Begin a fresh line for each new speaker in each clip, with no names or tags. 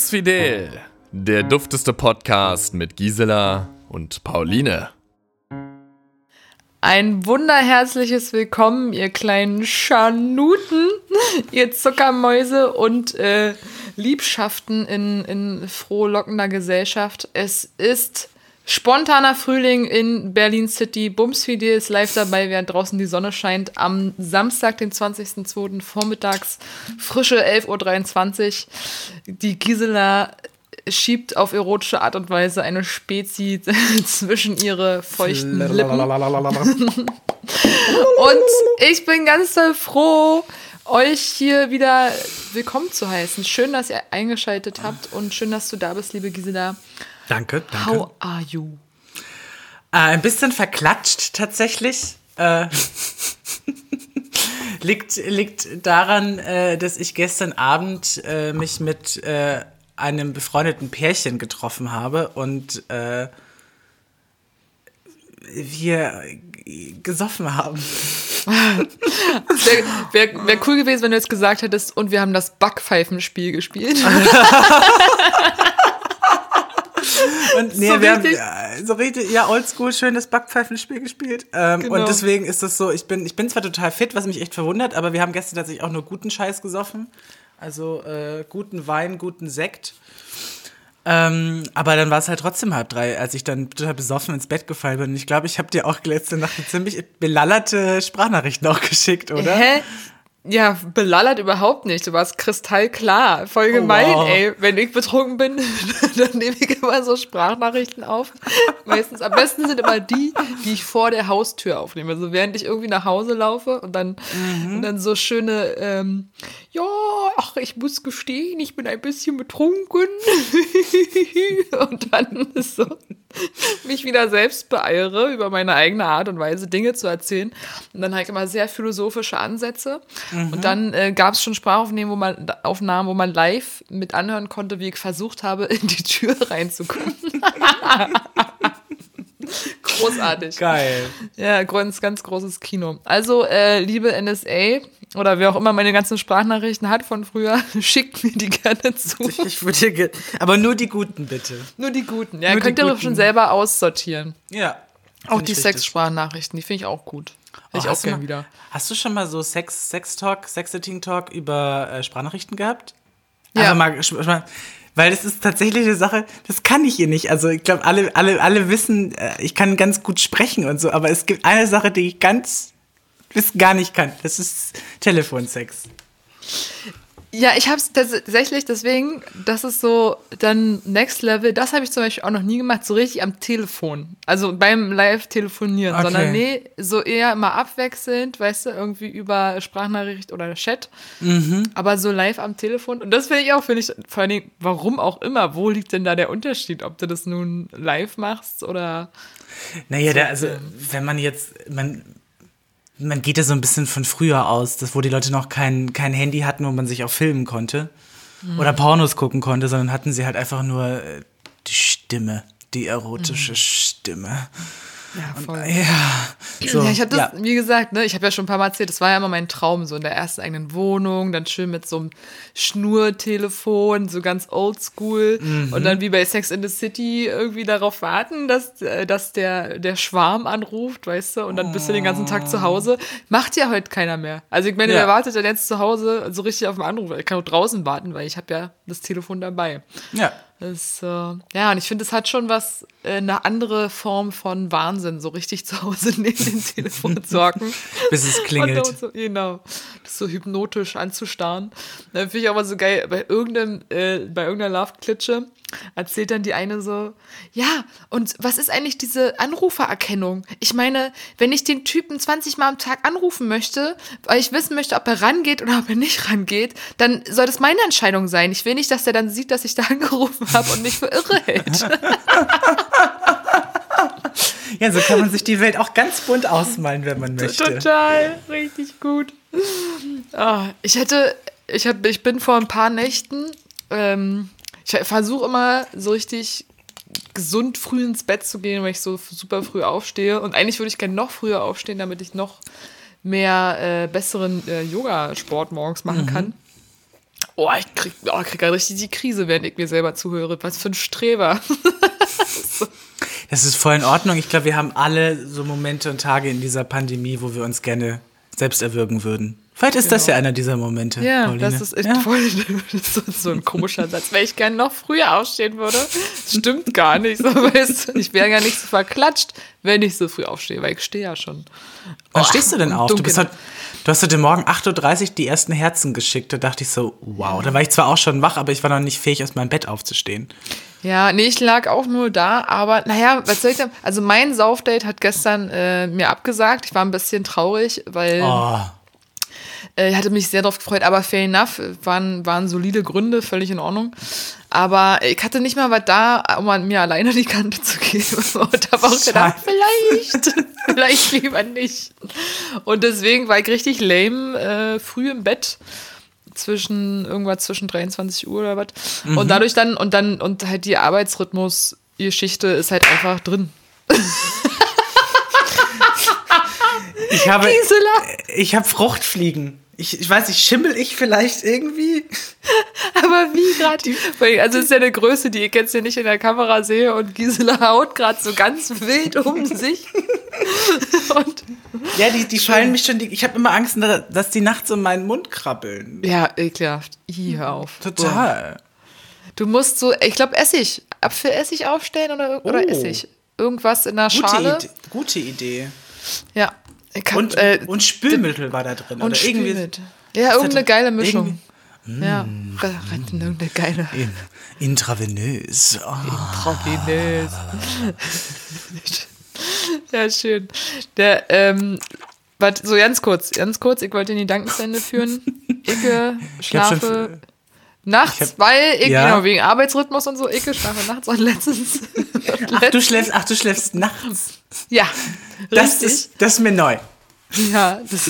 Bumsfidel, der dufteste Podcast mit Gisela und Pauline.
Ein wunderherzliches Willkommen, ihr kleinen Scharnuten, ihr Zuckermäuse und äh, Liebschaften in, in frohlockender Gesellschaft. Es ist spontaner Frühling in Berlin City. Bumsfidel ist live dabei, während draußen die Sonne scheint. Am Samstag, den 20.02. vormittags, frische 11.23 Uhr. Die Gisela schiebt auf erotische Art und Weise eine Spezi zwischen ihre feuchten Lippen. und ich bin ganz froh, euch hier wieder willkommen zu heißen. Schön, dass ihr eingeschaltet habt und schön, dass du da bist, liebe Gisela.
Danke, danke.
How are you?
Äh, ein bisschen verklatscht tatsächlich. Äh, liegt, liegt daran, äh, dass ich gestern Abend äh, mich mit äh, einem befreundeten Pärchen getroffen habe und äh, wir gesoffen haben.
Wäre wär, wär cool gewesen, wenn du jetzt gesagt hättest, und wir haben das Backpfeifenspiel gespielt.
Und nee, so wir richtig? haben so richtig, ja, oldschool, schön das Backpfeifenspiel gespielt. Ähm, genau. Und deswegen ist das so, ich bin, ich bin zwar total fit, was mich echt verwundert, aber wir haben gestern tatsächlich auch nur guten Scheiß gesoffen. Also äh, guten Wein, guten Sekt. Ähm, aber dann war es halt trotzdem halb drei, als ich dann total besoffen ins Bett gefallen bin. Und ich glaube, ich habe dir auch letzte Nacht eine ziemlich belallerte Sprachnachricht noch geschickt, oder?
Hä? Ja, belallert überhaupt nicht. Du warst kristallklar. Voll oh, gemein, oh, wow. ey. Wenn ich betrunken bin, dann nehme ich immer so Sprachnachrichten auf. Meistens, am besten sind immer die, die ich vor der Haustür aufnehme. Also während ich irgendwie nach Hause laufe und dann, mhm. und dann so schöne, ähm, ja, ach, ich muss gestehen, ich bin ein bisschen betrunken. und dann so, mich wieder selbst beeiere, über meine eigene Art und Weise Dinge zu erzählen. Und dann halt immer sehr philosophische Ansätze. Mhm. Und dann äh, gab es schon Sprachaufnahmen, wo man Aufnahmen, wo man live mit anhören konnte, wie ich versucht habe, in die Tür reinzukommen. Großartig.
Geil.
Ja, ganz, ganz großes Kino. Also, äh, liebe NSA oder wer auch immer meine ganzen Sprachnachrichten hat von früher, schickt mir die gerne zu.
Ich, würde, aber nur die guten, bitte.
Nur die guten. Ja, nur könnt ihr schon selber aussortieren.
Ja.
Auch die Sex-Sprachnachrichten, die finde ich auch gut.
Oh, ich auch gerne wieder. Hast du schon mal so Sex, Sex Talk, Sexting Talk über äh, Sprachnachrichten gehabt? Ja. Also mal, weil das ist tatsächlich eine Sache, das kann ich hier nicht. Also ich glaube, alle, alle, alle wissen, äh, ich kann ganz gut sprechen und so, aber es gibt eine Sache, die ich ganz bis gar nicht kann. Das ist Telefonsex.
Ja, ich habe es tatsächlich, deswegen, das ist so dann Next Level. Das habe ich zum Beispiel auch noch nie gemacht, so richtig am Telefon. Also beim Live-Telefonieren, okay. sondern nee, so eher immer abwechselnd, weißt du, irgendwie über Sprachnachricht oder Chat. Mhm. Aber so live am Telefon. Und das finde ich auch, finde ich, vor allen Dingen, warum auch immer, wo liegt denn da der Unterschied, ob du das nun live machst oder.
Naja, so, der, also, wenn man jetzt, man man geht ja so ein bisschen von früher aus, das, wo die Leute noch kein, kein Handy hatten, wo man sich auch filmen konnte mhm. oder Pornos gucken konnte, sondern hatten sie halt einfach nur äh, die Stimme, die erotische mhm. Stimme.
Ja, voll. Und, ja, so, ja, ich habe das, ja. wie gesagt, ne, ich habe ja schon ein paar Mal erzählt, das war ja immer mein Traum, so in der ersten eigenen Wohnung, dann schön mit so einem Schnurtelefon, so ganz oldschool mhm. und dann wie bei Sex in the City irgendwie darauf warten, dass, äh, dass der, der Schwarm anruft, weißt du, und dann bist du den ganzen Tag zu oh. Hause. Macht ja heute keiner mehr. Also ich meine, ja. wer wartet denn jetzt zu Hause so richtig auf den Anruf? Ich kann auch draußen warten, weil ich habe ja das Telefon dabei.
Ja.
Das, äh, ja, und ich finde, es hat schon was, äh, eine andere Form von Wahnsinn, so richtig zu Hause neben dem Telefon zu hocken.
Bis es klingelt.
So, genau. Das so hypnotisch anzustarren. Dann finde ich auch mal so geil, bei irgendeinem, äh, bei irgendeiner Love-Klitsche erzählt dann die eine so, ja, und was ist eigentlich diese Anrufererkennung? Ich meine, wenn ich den Typen 20 Mal am Tag anrufen möchte, weil ich wissen möchte, ob er rangeht oder ob er nicht rangeht, dann soll das meine Entscheidung sein. Ich will nicht, dass er dann sieht, dass ich da angerufen habe und mich für irre hält.
ja, so kann man sich die Welt auch ganz bunt ausmalen, wenn man möchte.
Total, richtig gut. Oh, ich hätte, ich, hab, ich bin vor ein paar Nächten ähm, ich versuche immer so richtig gesund früh ins Bett zu gehen, weil ich so super früh aufstehe. Und eigentlich würde ich gerne noch früher aufstehen, damit ich noch mehr äh, besseren äh, Yoga-Sport morgens machen mhm. kann. Oh, ich krieg, oh, krieg ja richtig die Krise, während ich mir selber zuhöre. Was für ein Streber.
Das ist voll in Ordnung. Ich glaube, wir haben alle so Momente und Tage in dieser Pandemie, wo wir uns gerne selbst erwürgen würden. Vielleicht ist genau. das ja einer dieser Momente.
Ja, Pauline. das ist echt ja. voll ist so ein komischer Satz, weil ich gerne noch früher aufstehen würde. Das stimmt gar nicht. So, weißt ich wäre ja nicht so verklatscht, wenn ich so früh aufstehe, weil ich stehe ja schon.
Wann oh, stehst du denn auf? Du, bist halt, du hast heute Morgen 8.30 Uhr die ersten Herzen geschickt. Da dachte ich so, wow. Da war ich zwar auch schon wach, aber ich war noch nicht fähig, aus meinem Bett aufzustehen.
Ja, nee, ich lag auch nur da, aber naja, was soll ich sagen? Also mein Saufdate hat gestern äh, mir abgesagt. Ich war ein bisschen traurig, weil. Oh äh, hatte mich sehr darauf gefreut, aber fair enough, waren, waren solide Gründe, völlig in Ordnung. Aber ich hatte nicht mal was da, um an mir alleine die Kante zu geben. Und habe auch gedacht, vielleicht, vielleicht lieber nicht. Und deswegen war ich richtig lame, äh, früh im Bett zwischen irgendwas zwischen 23 Uhr oder was. Mhm. Und dadurch dann, und dann, und halt die Arbeitsrhythmus, die Geschichte ist halt einfach drin.
Ich habe, Gisela. ich habe Fruchtfliegen. Ich, ich weiß nicht, schimmel ich vielleicht irgendwie?
Aber wie gerade? Also es ist ja eine Größe, die ich jetzt hier nicht in der Kamera sehe und Gisela haut gerade so ganz wild um sich.
und ja, die, die fallen mich schon, die, ich habe immer Angst, dass die nachts um meinen Mund krabbeln.
Ja, ekelhaft. I, hör auf.
Total.
Du musst so, ich glaube Essig, Apfelessig aufstellen oder, oder oh. Essig. Irgendwas in der Schale.
Gute Idee. Gute Idee.
Ja,
hab, und, äh, und Spülmittel war da drin.
Und oder irgendwie. Ja, irgendeine geile Mischung. Ja, mm. irgendeine geile.
In, intravenös. Oh.
Intravenös. ja, schön. Der, ähm, warte, so ganz kurz, ganz kurz, ich wollte in die Dankensende führen. Icke, schlafe nachts, hab, weil ich, ja. genau, wegen Arbeitsrhythmus und so, Icke, schlafe nachts und letztens.
ach, du schläfst, ach, du schläfst nachts?
Ja.
Das ist, das ist mir neu.
Ja, das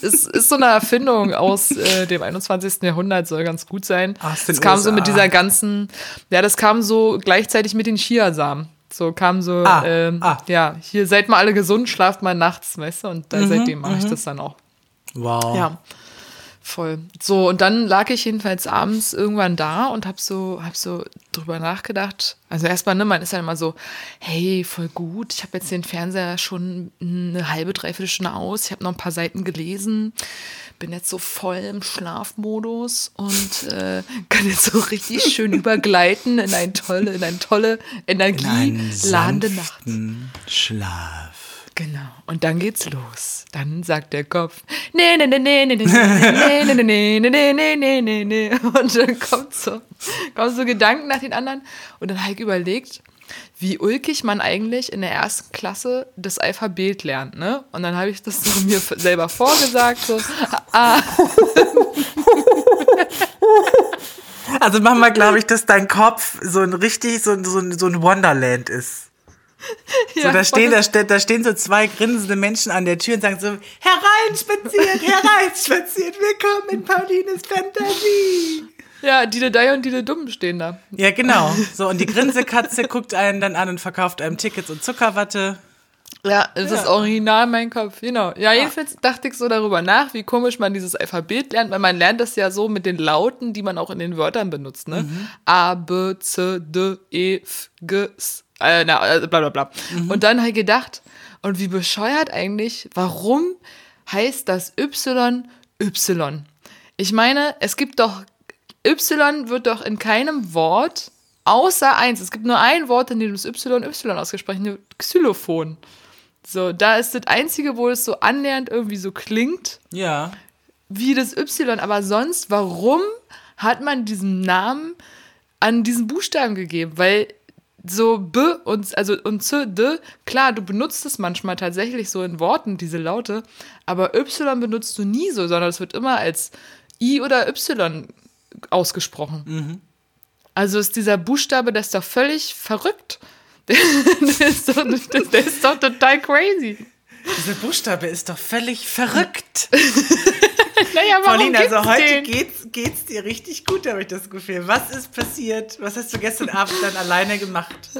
ist, ist so eine Erfindung aus äh, dem 21. Jahrhundert, soll ganz gut sein. Ach, das kam USA. so mit dieser ganzen, ja, das kam so gleichzeitig mit den Chiasamen. So kam so, ah, ähm, ah. ja, hier seid mal alle gesund, schlaft mal nachts, weißt du, und mhm, seitdem mache ich mhm. das dann auch.
Wow.
Ja. Voll. So, und dann lag ich jedenfalls abends irgendwann da und hab so, hab so drüber nachgedacht. Also erstmal, ne, man ist ja immer so, hey, voll gut, ich habe jetzt den Fernseher schon eine halbe, dreiviertel Stunde aus, ich habe noch ein paar Seiten gelesen, bin jetzt so voll im Schlafmodus und äh, kann jetzt so richtig schön übergleiten in eine tolle, in eine tolle, energieladende Nacht.
Schlaf.
Genau. Und dann geht's los. Dann sagt der Kopf, nee, nee, nee, nee, nee, nee, nee, nee, nee, nee, nee, nee, nee, nee. Und dann kommt so, kommen so Gedanken nach den anderen. Und dann habe ich überlegt, wie ulkig man eigentlich in der ersten Klasse das Alphabet lernt, ne? Und dann habe ich das so mir selber vorgesagt, so, ah.
Also manchmal glaube ich, dass dein Kopf so ein richtig, so, so, so ein Wonderland ist. Ja, so, da, stehen, da, da, stehen so zwei grinsende Menschen an der Tür und sagen so, hereinspaziert, hereinspaziert, willkommen in Paulines Fantasie.
Ja, Dile Dei und Dile Dumm stehen da.
Ja, genau. So, und die Grinsekatze guckt einen dann an und verkauft einem Tickets und Zuckerwatte.
Ja, das ja. ist original mein Kopf, genau. Ja, jedenfalls dachte ich so darüber nach, wie komisch man dieses Alphabet lernt, weil man lernt das ja so mit den Lauten, die man auch in den Wörtern benutzt, ne? Mhm. A, B, C, D, E, F, G, S, äh, na, äh, bla bla bla. Mhm. Und dann habe ich gedacht, und wie bescheuert eigentlich, warum heißt das Y Y? Ich meine, es gibt doch, Y wird doch in keinem Wort außer eins. Es gibt nur ein Wort, in dem das Y Y ausgesprochen Xylophon. So, da ist das Einzige, wo es so annähernd irgendwie so klingt.
Ja.
Wie das Y. Aber sonst, warum hat man diesen Namen an diesen Buchstaben gegeben? Weil so B und also und C, D, klar, du benutzt es manchmal tatsächlich so in Worten, diese Laute, aber Y benutzt du nie so, sondern es wird immer als I oder Y ausgesprochen. Mhm. Also ist dieser Buchstabe, der ist doch völlig verrückt. der, ist doch, der ist doch total crazy.
Dieser Buchstabe ist doch völlig verrückt. naja, Pauline, also heute den? geht's, geht's dir richtig gut, habe ich das Gefühl. Was ist passiert? Was hast du gestern Abend dann alleine gemacht?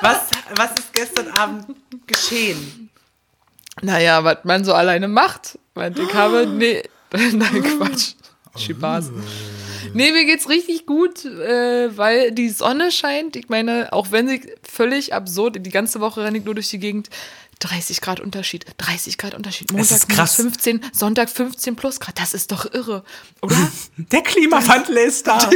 was, was ist gestern Abend geschehen?
Naja, was man so alleine macht. Ich habe, nee, nein, Quatsch. Spaß. Nee, mir geht's richtig gut, äh, weil die Sonne scheint. Ich meine, auch wenn sie völlig absurd, die ganze Woche renne ich nur durch die Gegend. 30 Grad Unterschied, 30 Grad Unterschied. Montag minus 15, Sonntag 15 plus Grad. Das ist doch irre, oder?
Der Klimawandel ist da.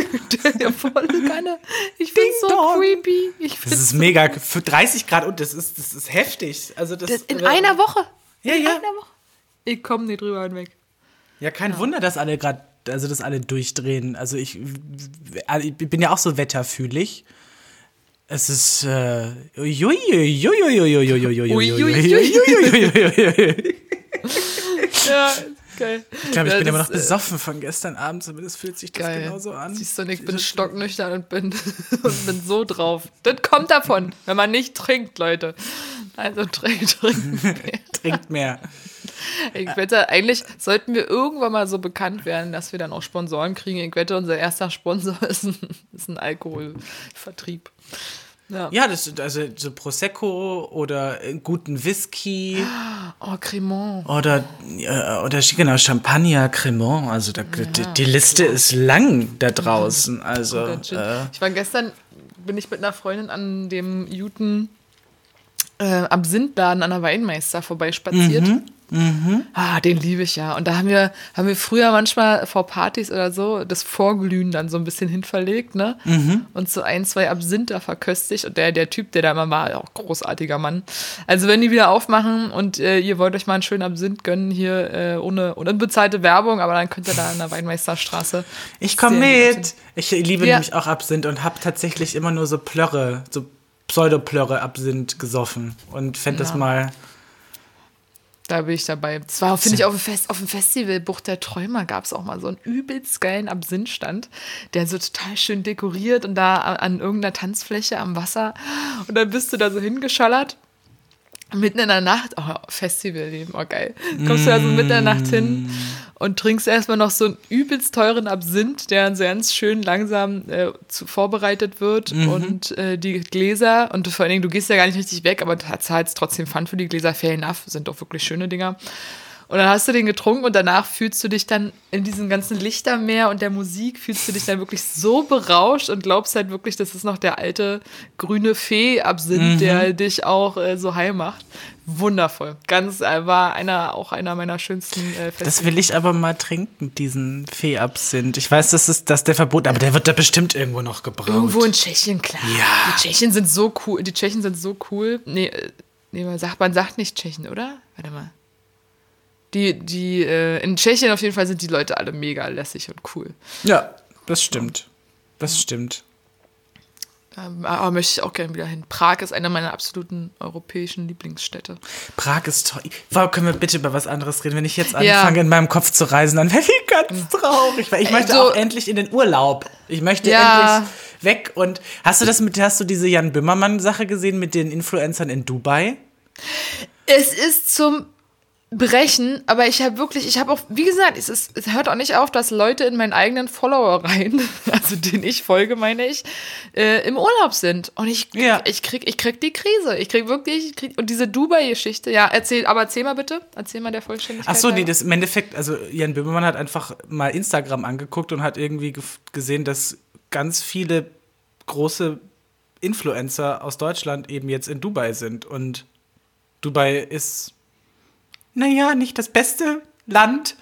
Der volle Kanne. Ich find's so dong. creepy. Ich
find's das ist so mega. Für 30 Grad und das ist, das ist heftig. Also das,
das in äh, einer Woche.
Ja, in
ja. einer Woche. Ich komme nicht drüber hinweg.
Ja, kein ja. Wunder, dass alle gerade, also dass alle durchdrehen. Also ich, ich bin ja auch so wetterfühlig. Es ist. Äh,
ja, geil.
Ich glaube, ich bin immer noch besoffen von gestern Abend, zumindest fühlt sich das geil. genauso an.
Siehst du, ich bin stocknüchtern und bin, und bin so drauf. Das kommt davon, wenn man nicht trinkt, Leute. Also trinkt, trinkt
mehr. trinkt mehr.
Ich wette, eigentlich sollten wir irgendwann mal so bekannt werden, dass wir dann auch Sponsoren kriegen. Ich wette, unser erster Sponsor ist ein, ist ein Alkoholvertrieb.
Ja, ja das, also so Prosecco oder guten Whisky.
Oh, Cremant.
Oder, äh, oder genau, Champagner, Cremant. Also da, ja, die, die, Liste ist lang da draußen. Also, äh,
ich war gestern, bin ich mit einer Freundin an dem Juten äh, Absinttladen an der Weinmeister vorbeispaziert. Mhm. Mhm. Ah, den liebe ich ja. Und da haben wir, haben wir früher manchmal vor Partys oder so das Vorglühen dann so ein bisschen hinverlegt, ne? Mhm. Und so ein, zwei Absinther verköstigt. Und der, der Typ, der da immer war, auch großartiger Mann. Also wenn die wieder aufmachen und äh, ihr wollt euch mal einen schönen Absinth gönnen, hier äh, ohne, unbezahlte Werbung, aber dann könnt ihr da an der Weinmeisterstraße.
Ich komme mit. Ich liebe ja. nämlich auch Absinth und habe tatsächlich immer nur so Plörre, so Pseudoplörre Absinth gesoffen und fände ja. das mal
da bin ich dabei. Das war, finde ich, auf dem, Fest, auf dem Festival Bucht der Träumer gab es auch mal so einen übelst geilen Absinthstand, der so total schön dekoriert und da an irgendeiner Tanzfläche am Wasser. Und dann bist du da so hingeschallert mitten in der Nacht, oh, Festivalleben, oh geil. Kommst du also mitten in der Nacht hin und trinkst erstmal noch so einen übelst teuren Absinth, der dann so ganz schön langsam äh, zu, vorbereitet wird mhm. und äh, die Gläser und vor allen Dingen, du gehst ja gar nicht richtig weg, aber zahlst trotzdem Pfand für die Gläser, fair enough, sind doch wirklich schöne Dinger. Und dann hast du den getrunken und danach fühlst du dich dann in diesem ganzen Lichtermeer und der Musik, fühlst du dich dann wirklich so berauscht und glaubst halt wirklich, das ist noch der alte grüne Fee-Absinth, mhm. der dich auch äh, so heil macht. Wundervoll. Ganz, äh, war einer, auch einer meiner schönsten äh,
Festivals. Das will ich aber mal trinken, diesen Fee-Absinth. Ich weiß, das ist, dass der verboten, aber der wird da bestimmt irgendwo noch gebraucht.
Irgendwo in Tschechien, klar.
Ja.
Die Tschechen sind so cool. Die Tschechen sind so cool. Nee, äh, nee man, sagt, man sagt nicht Tschechen, oder? Warte mal. Die, die, äh, in Tschechien auf jeden Fall sind die Leute alle mega lässig und cool.
Ja, das stimmt. Das stimmt.
Ähm, aber möchte ich auch gerne wieder hin. Prag ist einer meiner absoluten europäischen Lieblingsstädte.
Prag ist toll. Wow, können wir bitte über was anderes reden? Wenn ich jetzt anfange, ja. in meinem Kopf zu reisen, dann wäre ich ganz traurig. Weil ich möchte also, auch endlich in den Urlaub. Ich möchte ja. endlich weg. Und hast du das mit, hast du diese Jan Böhmermann-Sache gesehen mit den Influencern in Dubai?
Es ist zum brechen, aber ich habe wirklich, ich habe auch, wie gesagt, es, ist, es hört auch nicht auf, dass Leute in meinen eigenen Follower rein, also denen ich folge, meine ich, äh, im Urlaub sind. Und ich, ja. ich, krieg, ich krieg die Krise. Ich krieg wirklich, ich krieg, und diese Dubai-Geschichte, ja, erzähl, aber erzähl mal bitte, erzähl mal der Vollständigkeit.
Ach so, nee, das im Endeffekt, also Jan Böhmermann hat einfach mal Instagram angeguckt und hat irgendwie gesehen, dass ganz viele große Influencer aus Deutschland eben jetzt in Dubai sind. Und Dubai ist naja, nicht das beste Land,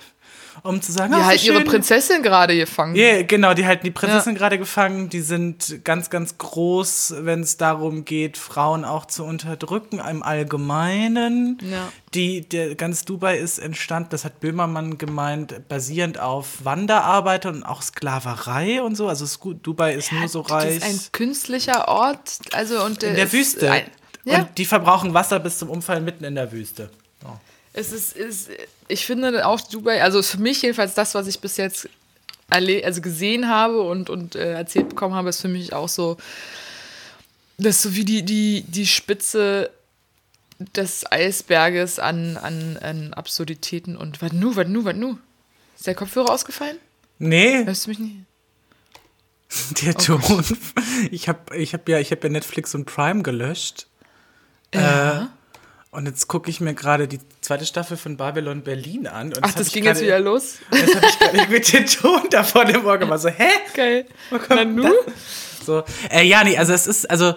um zu sagen,
die oh, halt ihre Prinzessin gerade gefangen.
Ja, yeah, genau, die halten die Prinzessin ja. gerade gefangen. Die sind ganz, ganz groß, wenn es darum geht, Frauen auch zu unterdrücken im Allgemeinen. Ja. Die, der, ganz Dubai ist entstanden, das hat Böhmermann gemeint, basierend auf Wanderarbeiter und auch Sklaverei und so. Also es, Dubai ist ja, nur so reich.
Das ist ein künstlicher Ort, also und
in der Wüste. Ein, und die verbrauchen Wasser bis zum Umfallen mitten in der Wüste. Oh.
Es ist, ist, ich finde auch Dubai, also für mich jedenfalls das, was ich bis jetzt also gesehen habe und, und äh, erzählt bekommen habe, ist für mich auch so, das ist so wie die, die, die Spitze des Eisberges an, an, an Absurditäten und was nu, was nu, was nu? Ist der Kopfhörer ausgefallen?
Nee.
Hörst du mich nicht?
Der oh Ton. Ich habe ich hab ja, hab ja Netflix und Prime gelöscht. Ja. Äh, Und jetzt gucke ich mir gerade die zweite Staffel von Babylon Berlin an. Und
Ach, das ging jetzt wieder los?
Jetzt habe ich gerade mit den Ton da vor dem Ohr gemacht. So, hä?
Geil.
Wo kommt das? So, äh, ja, nee, also es ist, also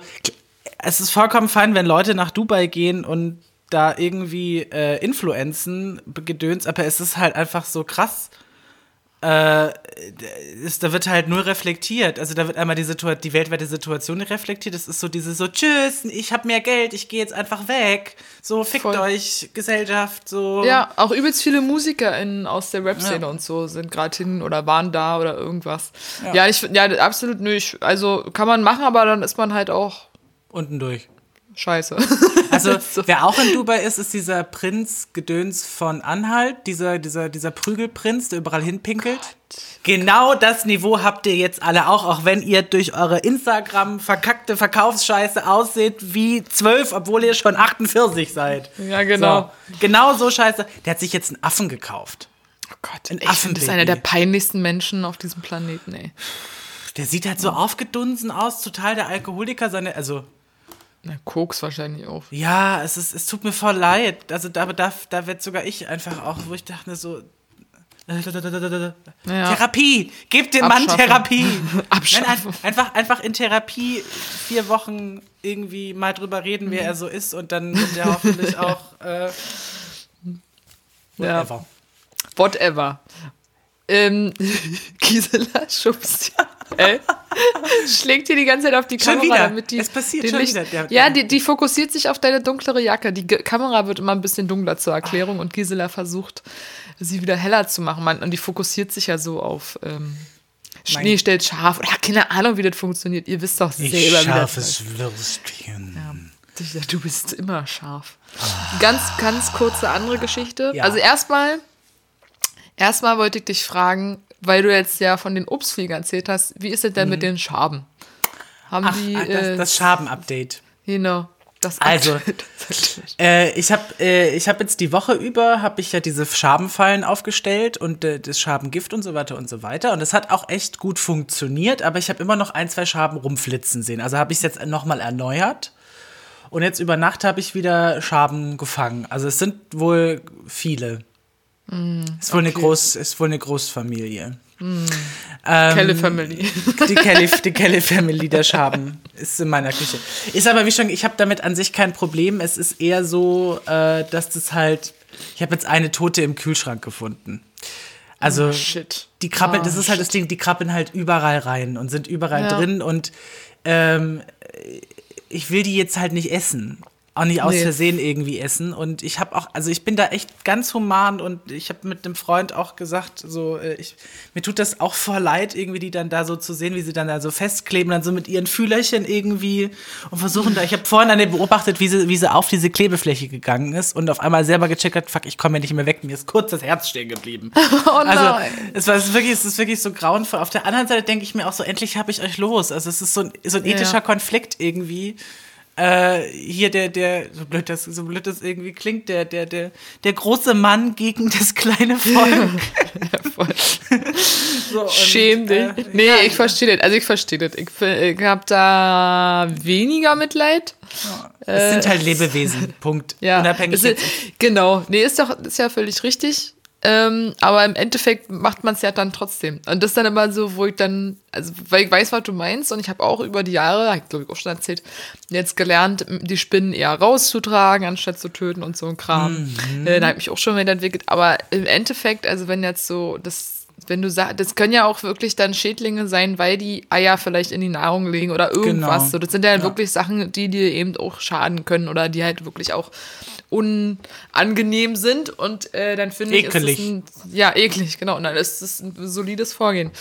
es ist vollkommen fein, wenn Leute nach Dubai gehen und da irgendwie äh, Influenzen gedöns, aber es ist halt einfach so krass. Äh, ist, da wird halt nur reflektiert. Also da wird einmal die, Situa die weltweite Situation reflektiert. Es ist so diese so, tschüss, ich habe mehr Geld, ich gehe jetzt einfach weg. So, fickt
Voll.
euch, Gesellschaft, so.
Ja, auch übelst viele MusikerInnen aus der Rap-Szene
Ja.
und so sind gerade hin oder waren da oder irgendwas.
Ja.
Ja, ich, ja absolut nicht. Also kann man machen, aber dann ist man halt auch
Unten durch.
Scheiße.
Also,
So.
wer auch in Dubai ist, ist dieser Prinz Gedöns von Anhalt, dieser, dieser, dieser Prügelprinz, der überall hinpinkelt. Genau das Niveau habt ihr jetzt alle auch, auch wenn ihr durch eure Instagram verkackte Verkaufsscheiße ausseht wie zwölf, obwohl ihr schon 48 seid.
Ja, genau.
So, genau so scheiße. Der hat sich jetzt einen Affen gekauft.
Oh Gott,
Ein
das ist einer der peinlichsten Menschen auf diesem Planeten, ey.
Der sieht halt so aufgedunsen aus, total der Alkoholiker, seine, also
Na, Koks wahrscheinlich auch.
Ja, es, ist, es tut mir voll leid. Also da, da, da wird sogar ich einfach auch, wo ich dachte so. Therapie! Gebt dem Mann. Therapie!
Abschaffen.
Nein, ein- einfach, einfach in Therapie vier Wochen irgendwie mal drüber reden, wer er so ist und dann wird er hoffentlich auch äh,
Ja.
whatever.
Whatever. Ähm, Gisela schubst äh, schlägt dir die ganze Zeit auf die
Schon
Kamera,
wieder.
damit die
Es passiert schon
Licht,
wieder. Der-
ja, die, die fokussiert sich auf deine dunklere Jacke. Die Ge Kamera wird immer ein bisschen dunkler zur Erklärung und Gisela versucht, sie wieder heller zu machen. Man, und die fokussiert sich ja so auf ähm, Schnee stellt scharf. Oder keine Ahnung, wie das funktioniert. Ihr wisst doch selber, wie das.
Würstchen.
Ja, du bist immer scharf. Ganz, ganz kurze andere Geschichte.
Ja.
Also erstmal, erstmal wollte ich dich fragen, weil du jetzt ja von den Obstfliegern erzählt hast, wie ist es denn mit den Schaben? Haben
Mhm. Ach,
die,
ah,
äh,
das, das Schaben-Update.
genau, das
Also,
das-
Äh, ich habe äh, ich hab jetzt die Woche über, habe ich ja diese Schabenfallen aufgestellt und äh, das Schabengift und so weiter und so weiter. Und das hat auch echt gut funktioniert, aber ich habe immer noch ein, zwei Schaben rumflitzen sehen. Also habe ich es jetzt nochmal erneuert. Und jetzt über Nacht habe ich wieder Schaben gefangen. Also es sind wohl viele. Ist, wohl eine
okay.
Groß, ist wohl eine Großfamilie.
Kelly Family.
Die Kelly, die Kelly Family der Schaben ist in meiner Küche. Ist aber wie schon, ich habe damit an sich kein Problem. Es ist eher so, äh, dass das halt. Ich habe jetzt eine Tote im Kühlschrank gefunden. Also
Shit.
die krabbeln,
Oh,
das ist halt das Ding, die krabbeln halt überall rein und sind überall
Ja.
drin und ähm, ich will die jetzt halt nicht essen. Auch nicht aus
Nee.
Versehen irgendwie essen. Und ich habe auch, also ich bin da echt ganz human und ich habe mit einem Freund auch gesagt, so, äh, ich, mir tut das auch voll leid, irgendwie die dann da so zu sehen, wie sie dann da so festkleben, dann so mit ihren Fühlerchen irgendwie und versuchen da. Ich habe vorhin an der beobachtet, wie sie, wie sie auf diese Klebefläche gegangen ist und auf einmal selber gecheckt hat, fuck, ich komme ja nicht mehr weg, mir ist kurz das Herz stehen geblieben.
Oh
Also,
nein.
es, war, es, ist wirklich, es ist wirklich so grauenvoll. Auf der anderen Seite denke ich mir auch so, endlich habe ich euch los. Also, es ist so ein, so ein
Ja.
ethischer Konflikt irgendwie. Äh, hier der, der, so blöd das, so blöd das irgendwie klingt, der, der, der, der große Mann gegen das kleine Volk.
Ja.
So, und,
Schäm dich.
äh,
nee,
ja,
ich verstehe das. Also ich verstehe das. Ich, ich habe da weniger Mitleid.
Es sind halt Lebewesen. Punkt.
Ja,
Unabhängig
ist, genau. Nee, ist doch ist ja völlig richtig. Ähm, aber im Endeffekt macht man es ja dann trotzdem. Und das ist dann immer so, wo ich dann, also weil ich weiß, was du meinst und ich habe auch über die Jahre, ich glaube ich auch schon erzählt, jetzt gelernt, die Spinnen eher rauszutragen, anstatt zu töten und so ein Kram. Äh, da habe ich mich auch schon weiterentwickelt. Aber im Endeffekt, also wenn jetzt so das wenn du sagst, das können ja auch wirklich dann Schädlinge sein, weil die Eier vielleicht in die Nahrung legen oder irgendwas.
Genau.
So, das sind ja, wirklich Sachen, die dir eben auch schaden können oder die halt wirklich auch unangenehm sind. Und äh, dann finde ich,
Ekelig.
ein, ja, eklig, genau. Und dann ist es ein solides Vorgehen.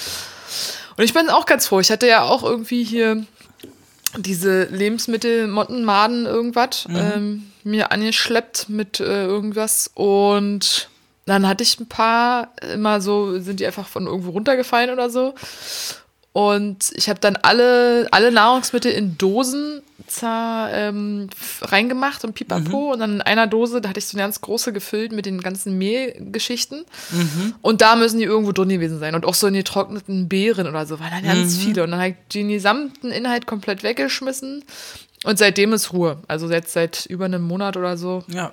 Und ich bin auch ganz froh. Ich hatte ja auch irgendwie hier diese Lebensmittel, Mottenmaden, irgendwas, ähm, mir angeschleppt mit äh, irgendwas. Und dann hatte ich ein paar, immer so, sind die einfach von irgendwo runtergefallen oder so. Und ich habe dann alle, alle Nahrungsmittel in Dosen ähm, reingemacht und pipapo. Und dann in einer Dose, da hatte ich so eine ganz große gefüllt mit den ganzen Mehlgeschichten. Und da müssen die irgendwo drin gewesen sein. Und auch so in getrockneten Beeren oder so, waren dann ganz viele. Und dann habe ich den gesamten Inhalt komplett weggeschmissen. Und seitdem ist Ruhe. Also jetzt seit über einem Monat oder so.
Ja.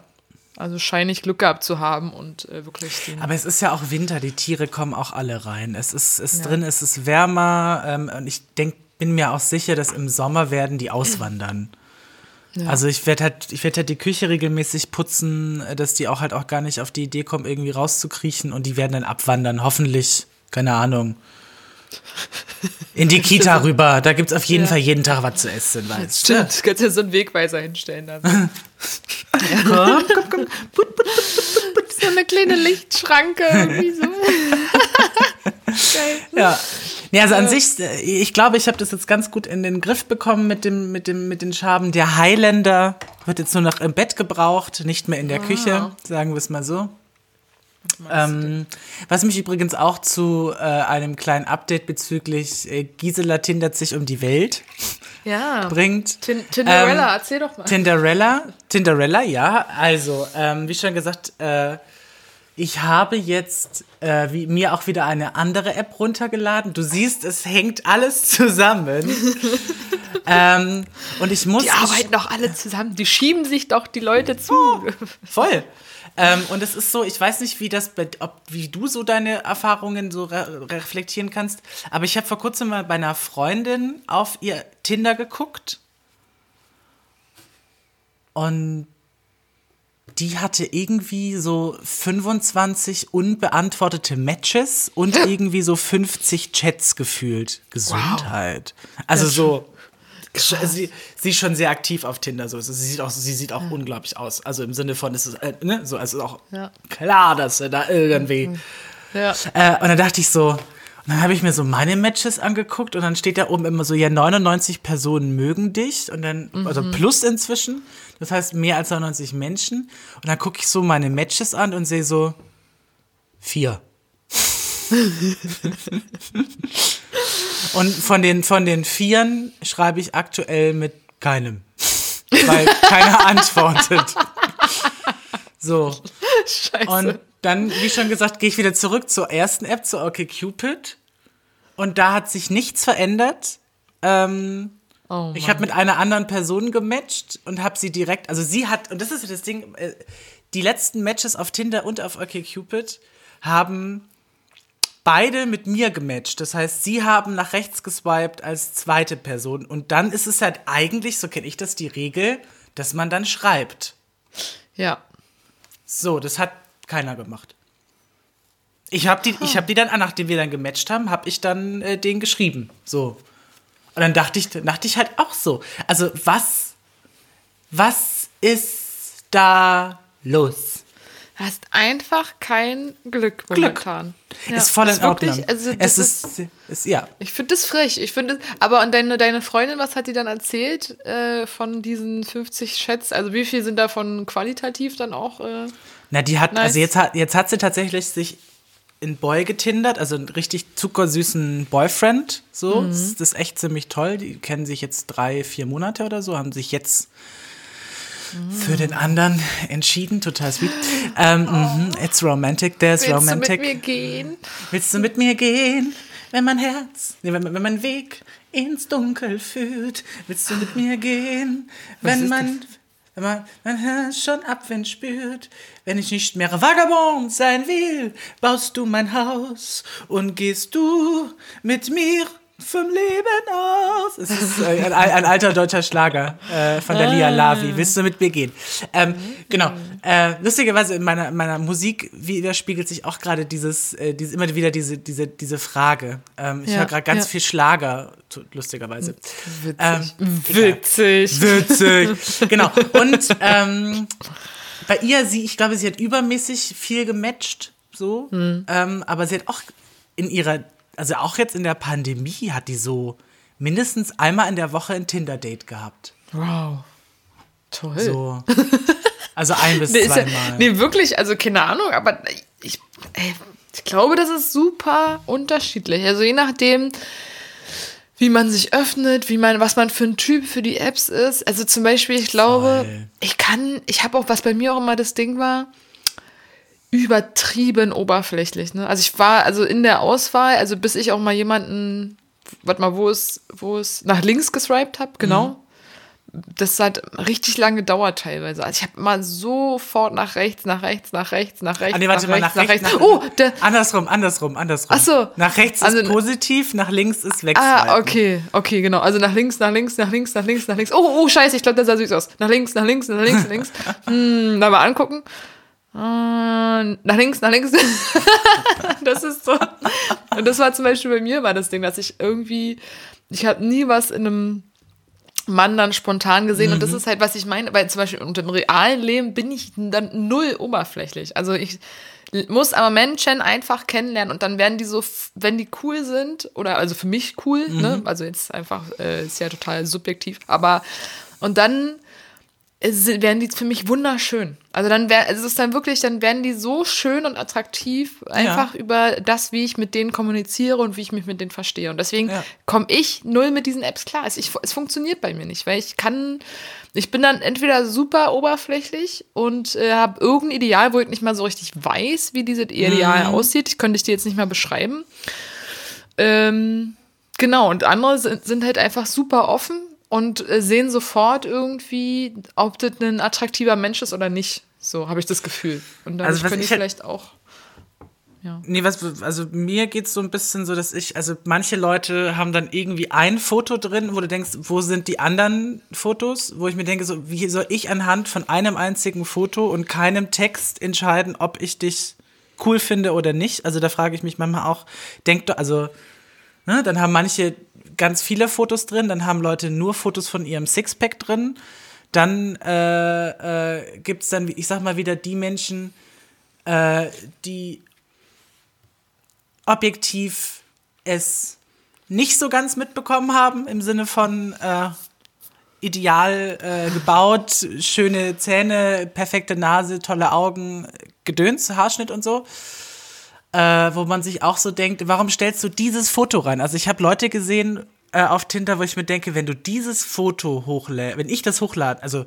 Also scheine ich Glück gehabt zu haben und äh, wirklich.
Aber es ist ja auch Winter, die Tiere kommen auch alle rein. Es ist, ist ja. drin, es ist wärmer ähm, und ich denk, bin mir auch sicher, dass im Sommer werden die auswandern. Ja. Also ich werde halt, ich werde halt die Küche regelmäßig putzen, äh, dass die auch halt auch gar nicht auf die Idee kommen, irgendwie rauszukriechen und die werden dann abwandern, hoffentlich, keine Ahnung. In die Kita rüber. Da gibt es auf jeden ja. Fall jeden Tag was zu essen. Weißt.
Stimmt, du kannst ja so einen Wegweiser hinstellen. Dann. ja. Komm, komm, komm. Put, put, put, so eine kleine Lichtschranke. So.
Geil. Ja. Ja, also an sich, äh, ich glaube, ich habe das jetzt ganz gut in den Griff bekommen mit, dem, mit, dem, mit den Schaben. Der Highlander wird jetzt nur noch im Bett gebraucht, nicht mehr in der ah. Küche, sagen wir es mal so. Ähm, was mich übrigens auch zu äh, einem kleinen Update bezüglich äh, Gisela tindert sich um die Welt
ja.
bringt.
Tin Tinderella, ähm, erzähl doch mal.
Tinderella, Tinderella, ja. Also, ähm, wie schon gesagt, äh, ich habe jetzt äh, wie, mir auch wieder eine andere App runtergeladen. Du siehst, es hängt alles zusammen. ähm, und ich muss.
Die arbeiten doch alle zusammen. Die schieben sich doch die Leute zu. Oh,
voll. Ähm, und es ist so, ich weiß nicht, wie das, ob, wie du so deine Erfahrungen so re reflektieren kannst, aber ich habe vor kurzem mal bei einer Freundin auf ihr Tinder geguckt und die hatte irgendwie so 25 unbeantwortete Matches und irgendwie so 50 Chats gefühlt. Gesundheit. Wow. Also so. Sie, sie ist schon sehr aktiv auf Tinder, so. Sie sieht auch, sie sieht auch ja. unglaublich aus. Also im Sinne von, es ist, äh, ne, so, also auch ja. klar, dass er da irgendwie. Ja. Äh, und dann dachte ich so, und dann habe ich mir so meine Matches angeguckt und dann steht da oben immer so, ja, 99 Personen mögen dich und dann, mhm. also plus inzwischen, das heißt mehr als 99 Menschen. Und dann gucke ich so meine Matches an und sehe so, vier. und von den, von den Vieren schreibe ich aktuell mit keinem. Weil keiner antwortet. So. Scheiße. Und dann, wie schon gesagt, gehe ich wieder zurück zur ersten App, zu OkCupid. Und da hat sich nichts verändert. Ähm, oh ich habe mit einer anderen Person gematcht und habe sie direkt, also sie hat, und das ist das Ding, äh, die letzten Matches auf Tinder und auf OkCupid haben beide mit mir gematcht. Das heißt, sie haben nach rechts geswiped als zweite Person. Und dann ist es halt eigentlich, so kenne ich das, die Regel, dass man dann schreibt.
Ja.
So, das hat keiner gemacht. Ich habe die, ich hab die dann, nachdem wir dann gematcht haben, habe ich dann äh, den geschrieben. So. Und dann dachte ich, dachte ich halt auch so. Also, was, was ist da los?
Hast einfach kein Glück momentan.
Glück. Ja, ist voll in Ordnung. Also es ist, ist, ist, ja.
Ich finde das frech. Ich finde, aber und deine, deine Freundin, was hat die dann erzählt äh, von diesen 50 Chats? Also wie viel sind davon qualitativ dann auch? Äh,
Na, die hat, nice? also jetzt hat, jetzt hat sie tatsächlich sich in Boy getindert, also einen richtig zuckersüßen Boyfriend. So, mhm. das ist echt ziemlich toll. Die kennen sich jetzt drei, vier Monate oder so, haben sich jetzt für den anderen entschieden, total sweet. Ähm, oh. It's romantic, there's
Willst
romantic.
Willst du mit mir gehen?
Willst du mit mir gehen, wenn mein Herz, nee, wenn, wenn mein Weg ins Dunkel führt? Willst du mit mir gehen, wenn man, wenn man mein Herz schon Abwind spürt? Wenn ich nicht mehr Vagabond sein will, baust du mein Haus und gehst du mit mir vom Leben aus. Es ist äh, ein, ein, alter deutscher Schlager äh, von der Lia ah. Lavi. Willst du mit mir gehen? Ähm, genau. Äh, lustigerweise in meiner, meiner Musik widerspiegelt sich auch gerade dieses, äh, diese, immer wieder diese, diese, diese Frage. Ähm, ich ja, höre gerade ganz ja. viel Schlager, lustigerweise.
Witzig. Ähm, witzig.
Witzig. genau. Und ähm, bei ihr, sie, ich glaube, sie hat übermäßig viel gematcht, so. Mhm. Ähm, aber sie hat auch in ihrer also auch jetzt in der Pandemie hat die so mindestens einmal in der Woche ein Tinder-Date gehabt.
Wow. Toll.
So. Also ein bis nee, zweimal. Ja,
nee, wirklich, also keine Ahnung, aber ich, ich glaube, das ist super unterschiedlich. Also je nachdem, wie man sich öffnet, wie man, was man für ein Typ für die Apps ist. Also zum Beispiel, ich glaube, Voll. ich kann, ich habe auch, was bei mir auch immer das Ding war, übertrieben oberflächlich. Ne? Also ich war also in der Auswahl, also bis ich auch mal jemanden, warte mal, wo es, wo es nach links geswiped habe, genau. das hat richtig lange gedauert teilweise. Also ich habe mal sofort nach rechts, nach rechts, nach rechts, nach rechts, ah, nee, warte nach, mal, rechts, nach rechts, nach rechts.
oh, der andersrum, andersrum, andersrum.
Ach so.
Nach rechts also, ist positiv, nach links ist Wegswipen.
Ah, okay, okay, genau. Also nach links, nach links, nach links, nach links, nach links. Oh, oh, scheiße, ich glaube, das sah süß aus. Nach links, nach links, nach links, nach links. hm, da mal angucken. Uh, nach links, nach links. das ist so. Und das war zum Beispiel bei mir war das Ding, dass ich irgendwie, ich habe nie was in einem Mann dann spontan gesehen. Mhm. Und das mhm. ist halt, was ich meine, weil zum Beispiel unter dem realen Leben bin ich dann null oberflächlich. Also ich muss aber Menschen einfach kennenlernen und dann werden die so, wenn die cool sind, oder also für mich cool, ne? mhm. ne? Also jetzt einfach, äh, ist ja total subjektiv, aber und dann werden die für mich wunderschön. Also dann wäre es ist dann wirklich, dann werden die so schön und attraktiv, einfach ja. über das, wie ich mit denen kommuniziere und wie ich mich mit denen verstehe. Und deswegen ja. komme ich null mit diesen Apps klar. Es, ich, es funktioniert bei mir nicht, weil ich kann, ich bin dann entweder super oberflächlich und äh, habe irgendein Ideal, wo ich nicht mal so richtig weiß, wie dieses Ideal mhm. aussieht. Ich könnte ich dir jetzt nicht mal beschreiben. Ähm, genau, und andere sind, sind halt einfach super offen und äh, sehen sofort irgendwie, ob das ein attraktiver Mensch ist oder nicht. So habe ich das Gefühl. Und dann also, können die halt vielleicht auch.
Ja. Nee, was, also mir geht es so ein bisschen so, dass ich, also manche Leute haben dann irgendwie ein Foto drin, wo du denkst, wo sind die anderen Fotos? Wo ich mir denke, so, wie soll ich anhand von einem einzigen Foto und keinem Text entscheiden, ob ich dich cool finde oder nicht? Also da frage ich mich manchmal auch, denk doch, also, ne, dann haben manche ganz viele Fotos drin, dann haben Leute nur Fotos von ihrem Sixpack drin. Dann äh, äh, gibt es dann, ich sag mal wieder, die Menschen, äh, die objektiv es nicht so ganz mitbekommen haben, im Sinne von äh, ideal äh, gebaut, schöne Zähne, perfekte Nase, tolle Augen, Gedöns, Haarschnitt und so äh, wo man sich auch so denkt, warum stellst du dieses Foto rein? Also ich habe Leute gesehen äh, auf Tinder, wo ich mir denke, wenn du dieses Foto hochlädst, wenn ich das hochlade, also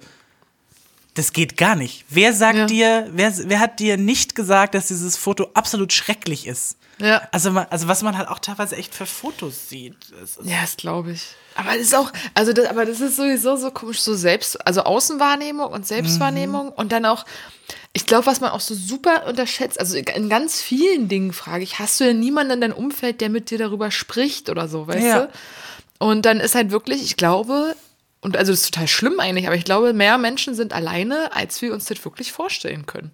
das geht gar nicht. Wer sagt ja. dir, wer, wer hat dir nicht gesagt, dass dieses Foto absolut schrecklich ist? Ja. Also, man, also was man halt auch teilweise echt für Fotos sieht.
Ja, das glaube ich. Aber das ist auch, also das, aber das ist sowieso so komisch, so selbst, also Außenwahrnehmung und Selbstwahrnehmung mhm. und dann auch, ich glaube, was man auch so super unterschätzt, also in ganz vielen Dingen frage ich, hast du ja niemanden in deinem Umfeld, der mit dir darüber spricht oder so, weißt ja. du? Und dann ist halt wirklich, ich glaube, und also das ist total schlimm eigentlich, aber ich glaube, mehr Menschen sind alleine, als wir uns das wirklich vorstellen können.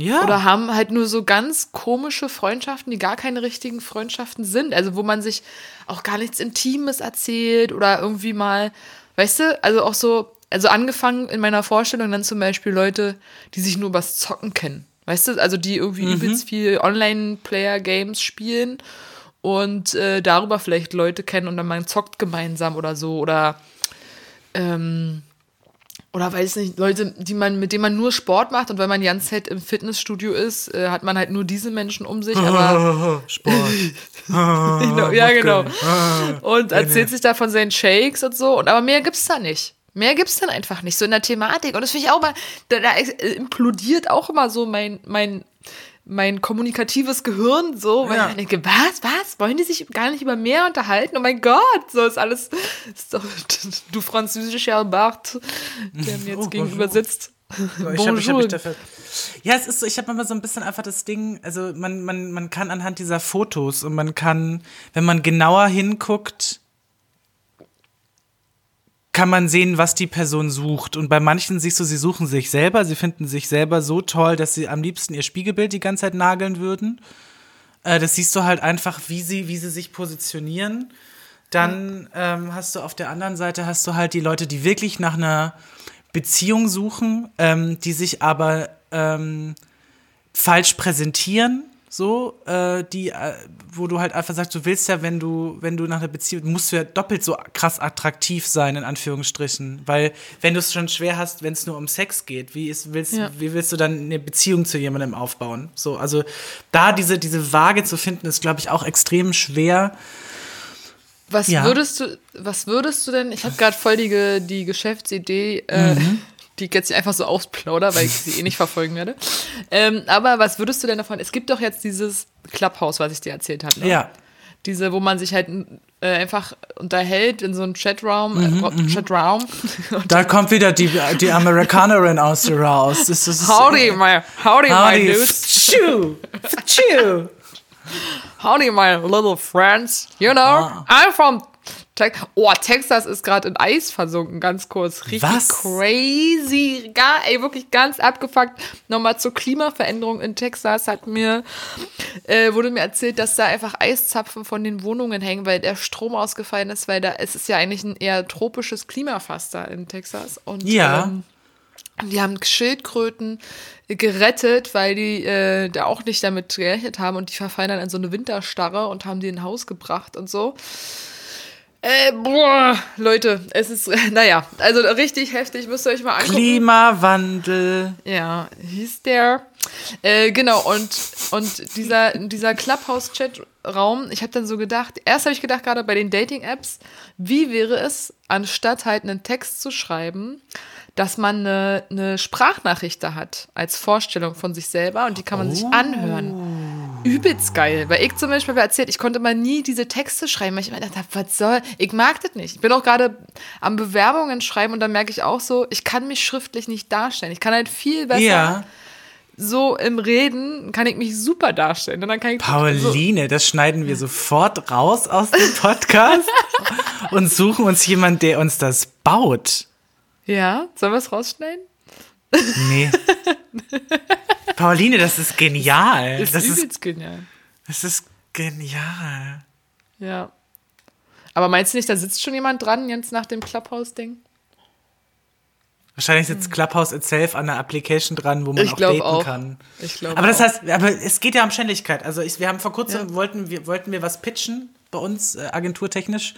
Ja. Oder haben halt nur so ganz komische Freundschaften, die gar keine richtigen Freundschaften sind. Also wo man sich auch gar nichts Intimes erzählt oder irgendwie mal, weißt du, also auch so, also angefangen in meiner Vorstellung dann zum Beispiel Leute, die sich nur übers Zocken kennen. Weißt du, also die irgendwie mhm. übelst viel Online-Player-Games spielen und äh, darüber vielleicht Leute kennen und dann man zockt gemeinsam oder so oder ähm, oder weiß nicht, Leute, die man, mit denen man nur Sport macht und weil man die ganze Zeit im Fitnessstudio ist, äh, hat man halt nur diese Menschen um sich, aber. Sport. genau, ja, genau. Und erzählt sich da von seinen Shakes und so. Und aber mehr gibt's da nicht. Mehr gibt's dann einfach nicht, so in der Thematik. Und das finde ich auch mal, da, da implodiert auch immer so mein, mein mein kommunikatives Gehirn so, weil ja. ich denke, was, was? Wollen die sich gar nicht über mehr unterhalten? Oh mein Gott, so ist alles. Ist doch, du französischer Bart, der mir jetzt oh, gegenüber bonjour. sitzt. So,
ich hab, ich hab mich dafür. Ja, es ist so, ich habe immer so ein bisschen einfach das Ding, also man, man, man kann anhand dieser Fotos und man kann, wenn man genauer hinguckt, kann man sehen, was die Person sucht. Und bei manchen siehst du, sie suchen sich selber, sie finden sich selber so toll, dass sie am liebsten ihr Spiegelbild die ganze Zeit nageln würden. Äh, das siehst du halt einfach, wie sie, wie sie sich positionieren. Dann ähm, hast du auf der anderen Seite hast du halt die Leute, die wirklich nach einer Beziehung suchen, ähm, die sich aber ähm, falsch präsentieren so, äh, die, äh, wo du halt einfach sagst, du willst ja, wenn du, wenn du nach einer Beziehung, musst du ja doppelt so krass attraktiv sein, in Anführungsstrichen. Weil, wenn du es schon schwer hast, wenn es nur um Sex geht, wie, ist, willst, ja. wie willst du dann eine Beziehung zu jemandem aufbauen? So, also da diese, diese Waage zu finden, ist, glaube ich, auch extrem schwer.
Was ja. würdest du, was würdest du denn, ich habe gerade voll die, die Geschäftsidee, äh, mhm die ich jetzt einfach so ausplauder, weil ich sie eh nicht verfolgen werde. Ähm, aber was würdest du denn davon? Es gibt doch jetzt dieses Clubhouse, was ich dir erzählt habe. Ne?
Ja.
diese, wo man sich halt äh, einfach unterhält in so einem Chatraum. Mhm, äh, Chatraum.
Da kommt wieder die, die Amerikanerin aus dir raus. Das, das
howdy, my, howdy, howdy, my dudes. Pschu, pschu. Howdy, my little friends. You know, ah. I'm from. Oh, Texas ist gerade in Eis versunken, ganz kurz. Richtig Was? crazy. Gar, ey, wirklich ganz abgefuckt. Nochmal zur Klimaveränderung in Texas hat mir, äh, wurde mir erzählt, dass da einfach Eiszapfen von den Wohnungen hängen, weil der Strom ausgefallen ist, weil da, es ist ja eigentlich ein eher tropisches Klima fast da in Texas. Und,
ja. Ähm,
die haben Schildkröten gerettet, weil die äh, da auch nicht damit gerechnet haben und die verfallen dann in so eine Winterstarre und haben die in ein Haus gebracht und so. Äh, boah, Leute, es ist, naja, also richtig heftig, müsst ihr euch mal angucken.
Klimawandel.
Ja, hieß der. Äh, genau, und, und dieser, dieser Clubhouse-Chat-Raum, ich habe dann so gedacht, erst habe ich gedacht, gerade bei den Dating-Apps, wie wäre es, anstatt halt einen Text zu schreiben, dass man eine, eine Sprachnachricht da hat als Vorstellung von sich selber und die kann man oh. sich anhören. Übelst geil. Weil ich zum Beispiel habe erzählt, ich konnte mal nie diese Texte schreiben, weil ich immer dachte, was soll, ich mag das nicht. Ich bin auch gerade am Bewerbungen schreiben und da merke ich auch so, ich kann mich schriftlich nicht darstellen. Ich kann halt viel besser. Ja so im Reden kann ich mich super darstellen. Und dann kann ich
Pauline, so das schneiden wir sofort raus aus dem Podcast und suchen uns jemanden, der uns das baut.
Ja, sollen wir es rausschneiden?
Nee. Pauline, das ist genial.
Das,
das
ist genial.
Das ist genial.
Ja. Aber meinst du nicht, da sitzt schon jemand dran jetzt nach dem Clubhouse-Ding?
Wahrscheinlich sitzt hm. Clubhouse itself an der Application dran, wo man ich auch daten auch. kann.
Ich glaube
Aber das heißt, aber es geht ja um Ständigkeit. Also ich, wir haben vor kurzem ja. wollten wir wollten wir was pitchen bei uns äh, agenturtechnisch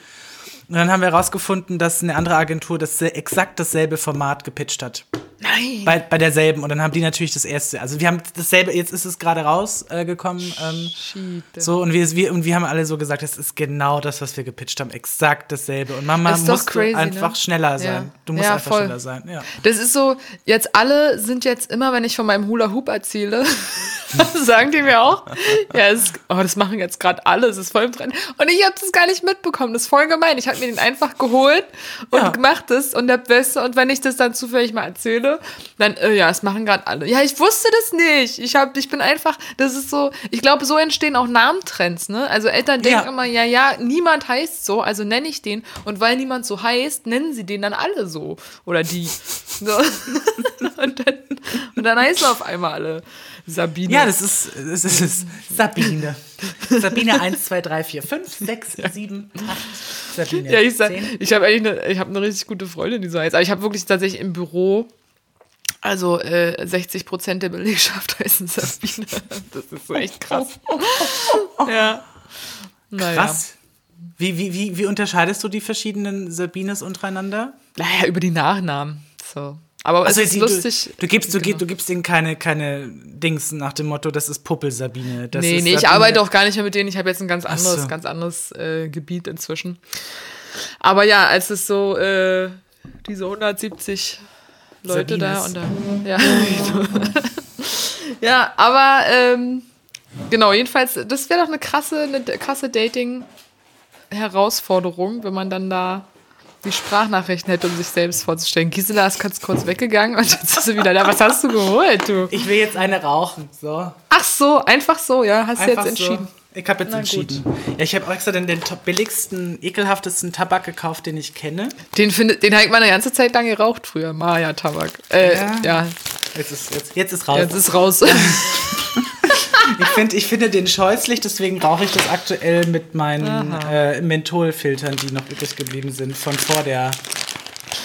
und dann haben wir herausgefunden, dass eine andere Agentur das exakt dasselbe Format gepitcht hat.
Nein.
Bei, bei derselben. Und dann haben die natürlich das erste. Also wir haben dasselbe, jetzt ist es gerade rausgekommen. Äh, ähm, so, und wir, wir, und wir haben alle so gesagt, das ist genau das, was wir gepitcht haben. Exakt dasselbe. Und Mama muss einfach ne? schneller sein. Ja. Du musst ja, einfach voll. schneller sein. Ja.
Das ist so, jetzt alle sind jetzt immer, wenn ich von meinem Hula Hoop erzähle, sagen die mir auch, ja, es, oh, das machen jetzt gerade alle, es ist voll im Trend. Und ich habe das gar nicht mitbekommen. Das ist voll gemein. Ich habe mir den einfach geholt und ja. gemacht es und der Beste. Und wenn ich das dann zufällig mal erzähle, dann, äh, ja, es machen gerade alle. Ja, ich wusste das nicht. Ich, hab, ich bin einfach, das ist so, ich glaube, so entstehen auch Namentrends, ne? Also Eltern denken ja. immer, ja, ja, niemand heißt so, also nenne ich den. Und weil niemand so heißt, nennen sie den dann alle so. Oder die. So. und, dann, und dann heißen auf einmal alle. Sabine.
Ja, das ist, das ist, das ist Sabine. Sabine 1, 2, 3, 4, 5, 6, 7, 8. Sabine.
Ja, ich, ich habe eigentlich eine, ich hab eine richtig gute Freundin, die so heißt. Aber ich habe wirklich tatsächlich im Büro also äh, 60 Prozent der Belegschaft heißen Sabine. Das ist so echt krass. ja.
Naja. Krass. Wie, wie, wie, wie unterscheidest du die verschiedenen Sabines untereinander?
Naja, über die Nachnamen. So. Aber also, es ist lustig.
Du, du gibst, du, genau. du gibst denen keine, keine Dings nach dem Motto, das ist Puppel Sabine. Das
nee, nee, ich arbeite auch gar nicht mehr mit denen. Ich habe jetzt ein ganz anderes, so. ganz anderes äh, Gebiet inzwischen. Aber ja, als es so äh, diese 170 Leute Sabines. da und da. Ja, ja aber ähm, genau, jedenfalls, das wäre doch eine krasse, eine krasse Dating-Herausforderung, wenn man dann da die Sprachnachrichten hätte, um sich selbst vorzustellen. Gisela ist ganz kurz weggegangen und jetzt ist sie wieder da. Was hast du geholt, du?
Ich will jetzt eine rauchen, so.
Ach so, einfach so, ja, hast du jetzt entschieden.
Ich habe jetzt Na, entschieden. Gut. Ja, ich habe extra den, den billigsten, ekelhaftesten Tabak gekauft, den ich kenne.
Den, den habe ich mal eine ganze Zeit lang geraucht früher. Maya-Tabak. Äh, ja. ja.
Jetzt ist, jetzt, jetzt ist raus.
Jetzt ist raus.
ich, find, ich finde den scheußlich, deswegen rauche ich das aktuell mit meinen äh, Mentholfiltern, die noch übrig geblieben sind, von vor der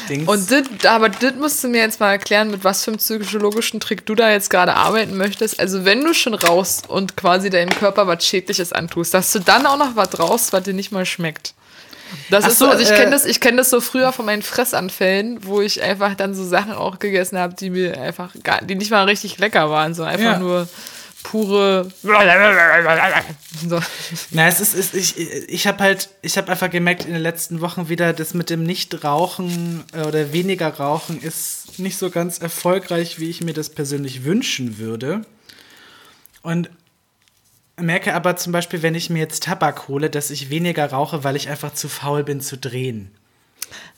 Dings.
Und dit, aber das musst du mir jetzt mal erklären, mit was für einem psychologischen Trick du da jetzt gerade arbeiten möchtest. Also wenn du schon raus und quasi deinem Körper was Schädliches antust, dass du dann auch noch was raus, was dir nicht mal schmeckt. Das Ach ist so, also ich kenne äh, das, ich kenne das so früher von meinen Fressanfällen, wo ich einfach dann so Sachen auch gegessen habe, die mir einfach gar, die nicht mal richtig lecker waren, so einfach ja. nur pure.
So. Na, es ist, ist ich, ich habe halt, ich habe einfach gemerkt in den letzten Wochen wieder, das mit dem Nichtrauchen äh, oder weniger Rauchen ist nicht so ganz erfolgreich, wie ich mir das persönlich wünschen würde. Und merke aber zum Beispiel, wenn ich mir jetzt Tabak hole, dass ich weniger rauche, weil ich einfach zu faul bin zu drehen.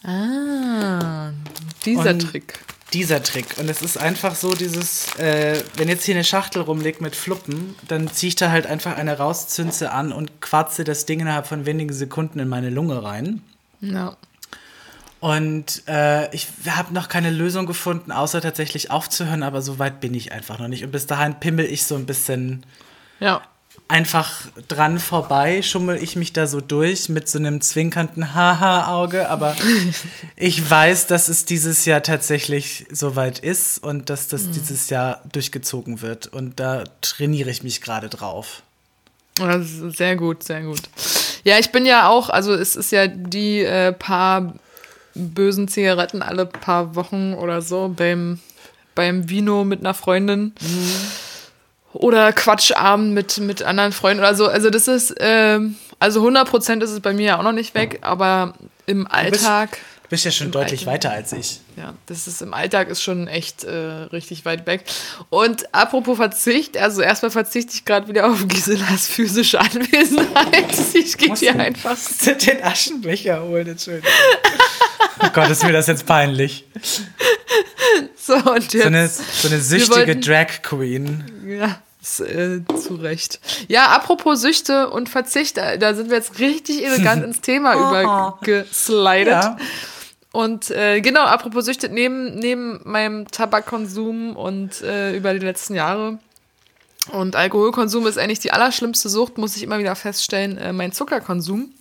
Ah, dieser Und Trick.
Dieser Trick. Und es ist einfach so dieses, äh, wenn jetzt hier eine Schachtel rumliegt mit Fluppen, dann ziehe ich da halt einfach eine raus, zünze an und quatze das Ding innerhalb von wenigen Sekunden in meine Lunge rein.
Ja.
Und äh, ich habe noch keine Lösung gefunden, außer tatsächlich aufzuhören, aber so weit bin ich einfach noch nicht. Und bis dahin pimmel ich so ein bisschen
ja.
Einfach dran vorbei, schummel ich mich da so durch mit so einem zwinkernden Haha-Auge. Aber ich weiß, dass es dieses Jahr tatsächlich so weit ist und dass das mhm. dieses Jahr durchgezogen wird. Und da trainiere ich mich gerade drauf.
sehr gut, sehr gut. Ja, ich bin ja auch, also es ist ja die äh, paar bösen Zigaretten alle paar Wochen oder so beim, beim Vino mit einer Freundin. Mhm. Oder Quatschabend mit, mit anderen Freunden oder so. Also das ist, äh, also 100% ist es bei mir ja auch noch nicht weg, aber im Alltag...
Du bist ja schon deutlich Alltag, weiter als ich.
Ja, das ist im Alltag ist schon echt äh, richtig weit weg. Und apropos Verzicht, also erstmal verzichte ich gerade wieder auf Giselas physische Anwesenheit. Ich gehe hier einfach.
Den Aschenbecher holen, Entschuldigung. oh Gott, ist mir das jetzt peinlich.
So, und jetzt.
So eine, so eine süchtige wollten, Drag Queen.
Ja. Äh, zu Recht. Ja, apropos Süchte und Verzicht, da sind wir jetzt richtig elegant ins Thema übergeslidet. Ja. Und äh, genau, apropos Süchte, neben, neben meinem Tabakkonsum und äh, über die letzten Jahre und Alkoholkonsum ist eigentlich die allerschlimmste Sucht, muss ich immer wieder feststellen, äh, mein Zuckerkonsum.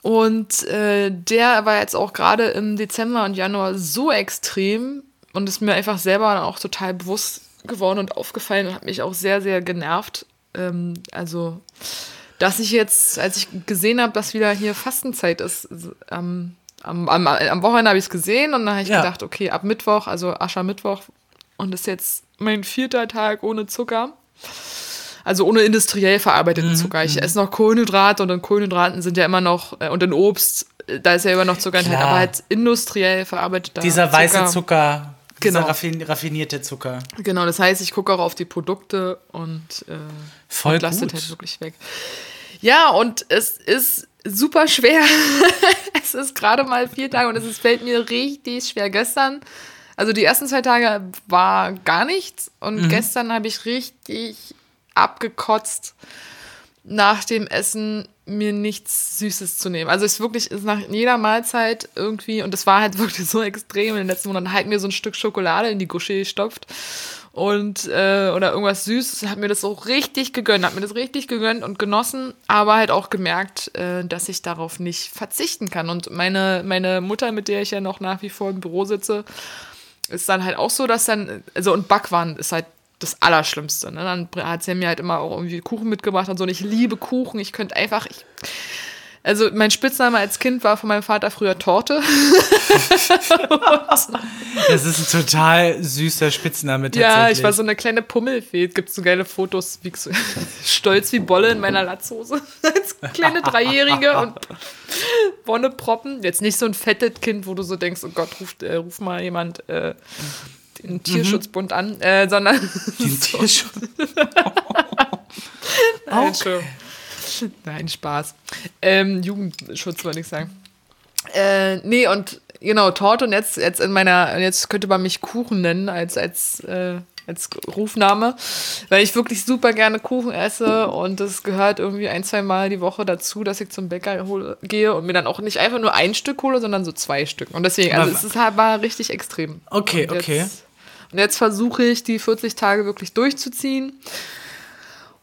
Und äh, der war jetzt auch gerade im Dezember und Januar so extrem und ist mir einfach selber auch total bewusst geworden und aufgefallen und hat mich auch sehr, sehr genervt. Ähm, also, dass ich jetzt, als ich gesehen habe, dass wieder hier Fastenzeit ist, ähm, am, am, am Wochenende habe ich es gesehen und dann habe ich ja. gedacht, okay, ab Mittwoch, also Aschermittwoch, und ist jetzt mein vierter Tag ohne Zucker. Also ohne industriell verarbeiteten mhm. Zucker. Ich mhm. esse noch Kohlenhydrate und in Kohlenhydraten sind ja immer noch, äh, und in Obst, äh, da ist ja immer noch Zucker enthalten, aber halt industriell verarbeiteter
Dieser Zucker. weiße Zucker, genau. raffin raffinierte Zucker.
Genau, das heißt, ich gucke auch auf die Produkte und, äh,
Voll und
lasse halt wirklich weg. Ja, und es ist super schwer. es ist gerade mal vier Tage und es fällt mir richtig schwer. Gestern, also die ersten zwei Tage war gar nichts und mhm. gestern habe ich richtig abgekotzt nach dem Essen mir nichts Süßes zu nehmen. Also es ist wirklich ist nach jeder Mahlzeit irgendwie, und das war halt wirklich so extrem in den letzten Monaten, halt mir so ein Stück Schokolade in die Gusche gestopft und äh, oder irgendwas Süßes, hat mir das so richtig gegönnt, hat mir das richtig gegönnt und genossen, aber halt auch gemerkt, äh, dass ich darauf nicht verzichten kann. Und meine, meine Mutter, mit der ich ja noch nach wie vor im Büro sitze, ist dann halt auch so, dass dann, also und Backwaren ist halt das Allerschlimmste. Ne? Dann hat sie mir halt immer auch irgendwie Kuchen mitgebracht und so. Und ich liebe Kuchen. Ich könnte einfach, ich, also mein Spitzname als Kind war von meinem Vater früher Torte.
das ist ein total süßer Spitzname
tatsächlich. Ja, ich war so eine kleine Pummelfee. Es gibt so geile Fotos, wie so, stolz wie Bolle in meiner Latzhose. als kleine Dreijährige und Wonneproppen. Jetzt nicht so ein fettes Kind, wo du so denkst, oh Gott, ruf, äh, ruf mal jemand äh, den Tierschutzbund mhm. an, äh, sondern
den Tierschutz.
okay. Nein, Spaß. Ähm, Jugendschutz wollte ich sagen. Äh, nee, und genau, Torte und jetzt, jetzt in meiner, jetzt könnte man mich Kuchen nennen als, als, äh, als Rufname, weil ich wirklich super gerne Kuchen esse und es gehört irgendwie ein, zwei Mal die Woche dazu, dass ich zum Bäcker hole, gehe und mir dann auch nicht einfach nur ein Stück hole, sondern so zwei Stück. Und deswegen, also es ist halt, war richtig extrem.
Okay, okay.
Jetzt, und jetzt versuche ich, die 40 Tage wirklich durchzuziehen.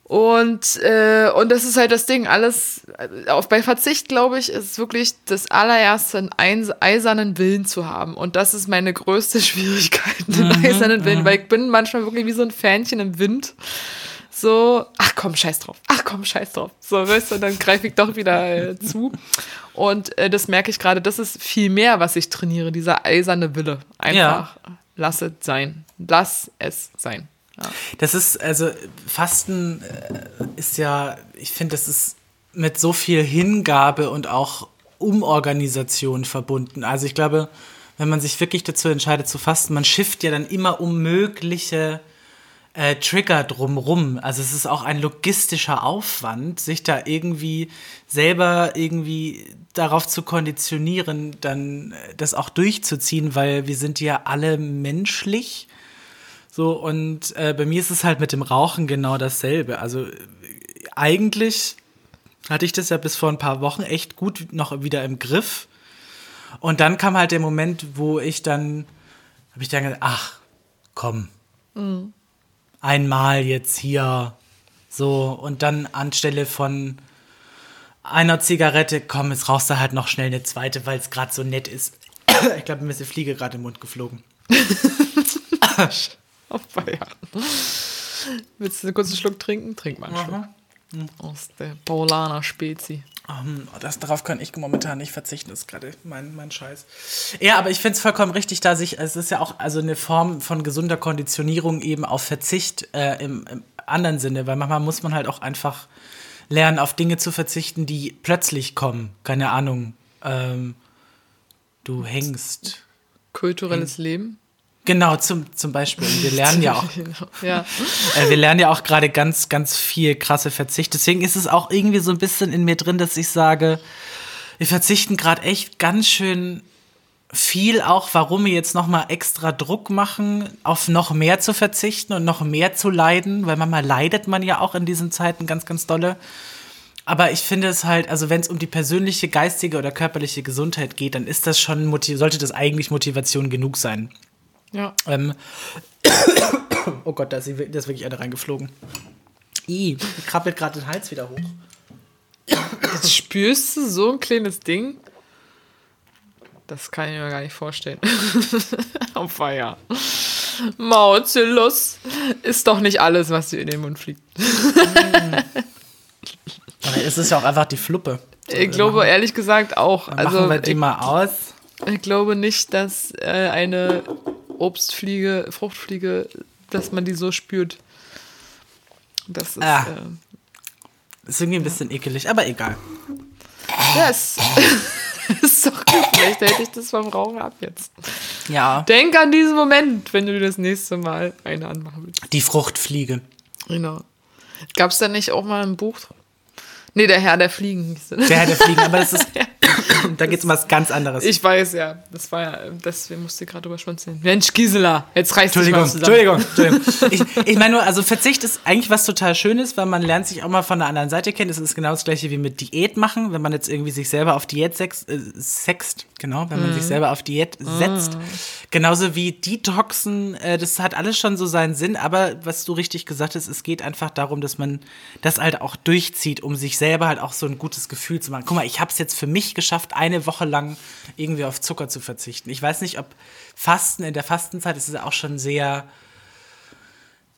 Und, äh, und das ist halt das Ding, alles, auf, bei Verzicht, glaube ich, ist wirklich das allererste, einen eisernen Willen zu haben. Und das ist meine größte Schwierigkeit, den mhm, eisernen Willen, mhm. weil ich bin manchmal wirklich wie so ein Fähnchen im Wind. So, ach komm, scheiß drauf, ach komm, scheiß drauf. So, weißt du, dann greife ich doch wieder äh, zu. Und äh, das merke ich gerade, das ist viel mehr, was ich trainiere, dieser eiserne Wille. Einfach, ja. Lass es sein. Lass es sein. Ja.
Das ist, also Fasten äh, ist ja, ich finde, das ist mit so viel Hingabe und auch Umorganisation verbunden. Also ich glaube, wenn man sich wirklich dazu entscheidet zu fasten, man schifft ja dann immer um mögliche äh, Trigger drumrum. Also es ist auch ein logistischer Aufwand, sich da irgendwie selber irgendwie darauf zu konditionieren, dann äh, das auch durchzuziehen, weil wir sind ja alle menschlich. So, und äh, bei mir ist es halt mit dem Rauchen genau dasselbe. Also eigentlich hatte ich das ja bis vor ein paar Wochen echt gut noch wieder im Griff. Und dann kam halt der Moment, wo ich dann, habe ich dann gedacht, ach, komm, mhm. Einmal jetzt hier so und dann anstelle von einer Zigarette, komm, jetzt rauchst du halt noch schnell eine zweite, weil es gerade so nett ist. ich glaube, mir ist eine Fliege gerade im Mund geflogen.
Auf Bayern. Willst du einen kurzen Schluck trinken? Trink mal einen Schluck. Mhm. Aus der Paulaner Spezi.
Um, das, darauf kann ich momentan nicht verzichten, das ist gerade mein, mein Scheiß. Ja, aber ich finde es vollkommen richtig, da sich, es ist ja auch also eine Form von gesunder Konditionierung eben auf Verzicht äh, im, im anderen Sinne, weil manchmal muss man halt auch einfach lernen, auf Dinge zu verzichten, die plötzlich kommen. Keine Ahnung. Ähm, du hängst.
Kulturelles häng Leben?
Genau, zum, zum Beispiel. Wir lernen ja auch. Genau, ja. Äh, wir lernen ja auch gerade ganz, ganz viel krasse Verzicht. Deswegen ist es auch irgendwie so ein bisschen in mir drin, dass ich sage, wir verzichten gerade echt ganz schön viel auch, warum wir jetzt nochmal extra Druck machen, auf noch mehr zu verzichten und noch mehr zu leiden, weil manchmal leidet man ja auch in diesen Zeiten ganz, ganz dolle. Aber ich finde es halt, also wenn es um die persönliche, geistige oder körperliche Gesundheit geht, dann ist das schon, sollte das eigentlich Motivation genug sein.
Ja.
Ähm, oh Gott, da ist, da ist wirklich eine reingeflogen. I, krabbelt gerade den Hals wieder hoch.
Jetzt spürst du so ein kleines Ding. Das kann ich mir gar nicht vorstellen. Auf Feier. Mauzillus ist doch nicht alles, was dir in den Mund fliegt.
Es ist ja auch einfach die Fluppe.
Ich glaube machen, ehrlich gesagt auch.
also, machen wir die ich, mal aus.
Ich glaube nicht, dass äh, eine Obstfliege, Fruchtfliege, dass man die so spürt. Das ist. Ah.
Äh, ist irgendwie ein bisschen ekelig, aber egal.
Ja, es ist doch gut. Vielleicht hätte ich das vom Rauchen ab jetzt.
Ja.
Denk an diesen Moment, wenn du das nächste Mal eine anmachen willst.
Die Fruchtfliege.
Genau. Gab es da nicht auch mal ein Buch? Nee, der Herr der Fliegen.
Der Herr der Fliegen, aber das ist. da geht es um was ganz anderes.
Ich weiß, ja. Das war ja, deswegen musste ich gerade drüber schmunzeln. Mensch, Gisela, jetzt reißt
dich mal zusammen. Entschuldigung, Entschuldigung. ich, ich meine nur, also Verzicht ist eigentlich was total Schönes, weil man lernt sich auch mal von der anderen Seite kennen. Das ist genau das gleiche wie mit Diät machen, wenn man jetzt irgendwie sich selber auf Diät sext, äh, sext genau, wenn man mhm. sich selber auf Diät setzt. Mhm. Genauso wie Detoxen, äh, das hat alles schon so seinen Sinn, aber was du richtig gesagt hast, es geht einfach darum, dass man das halt auch durchzieht, um sich selber halt auch so ein gutes Gefühl zu machen. Guck mal, ich habe es jetzt für mich geschafft, eine Woche lang irgendwie auf Zucker zu verzichten. Ich weiß nicht, ob Fasten in der Fastenzeit ist es auch schon sehr,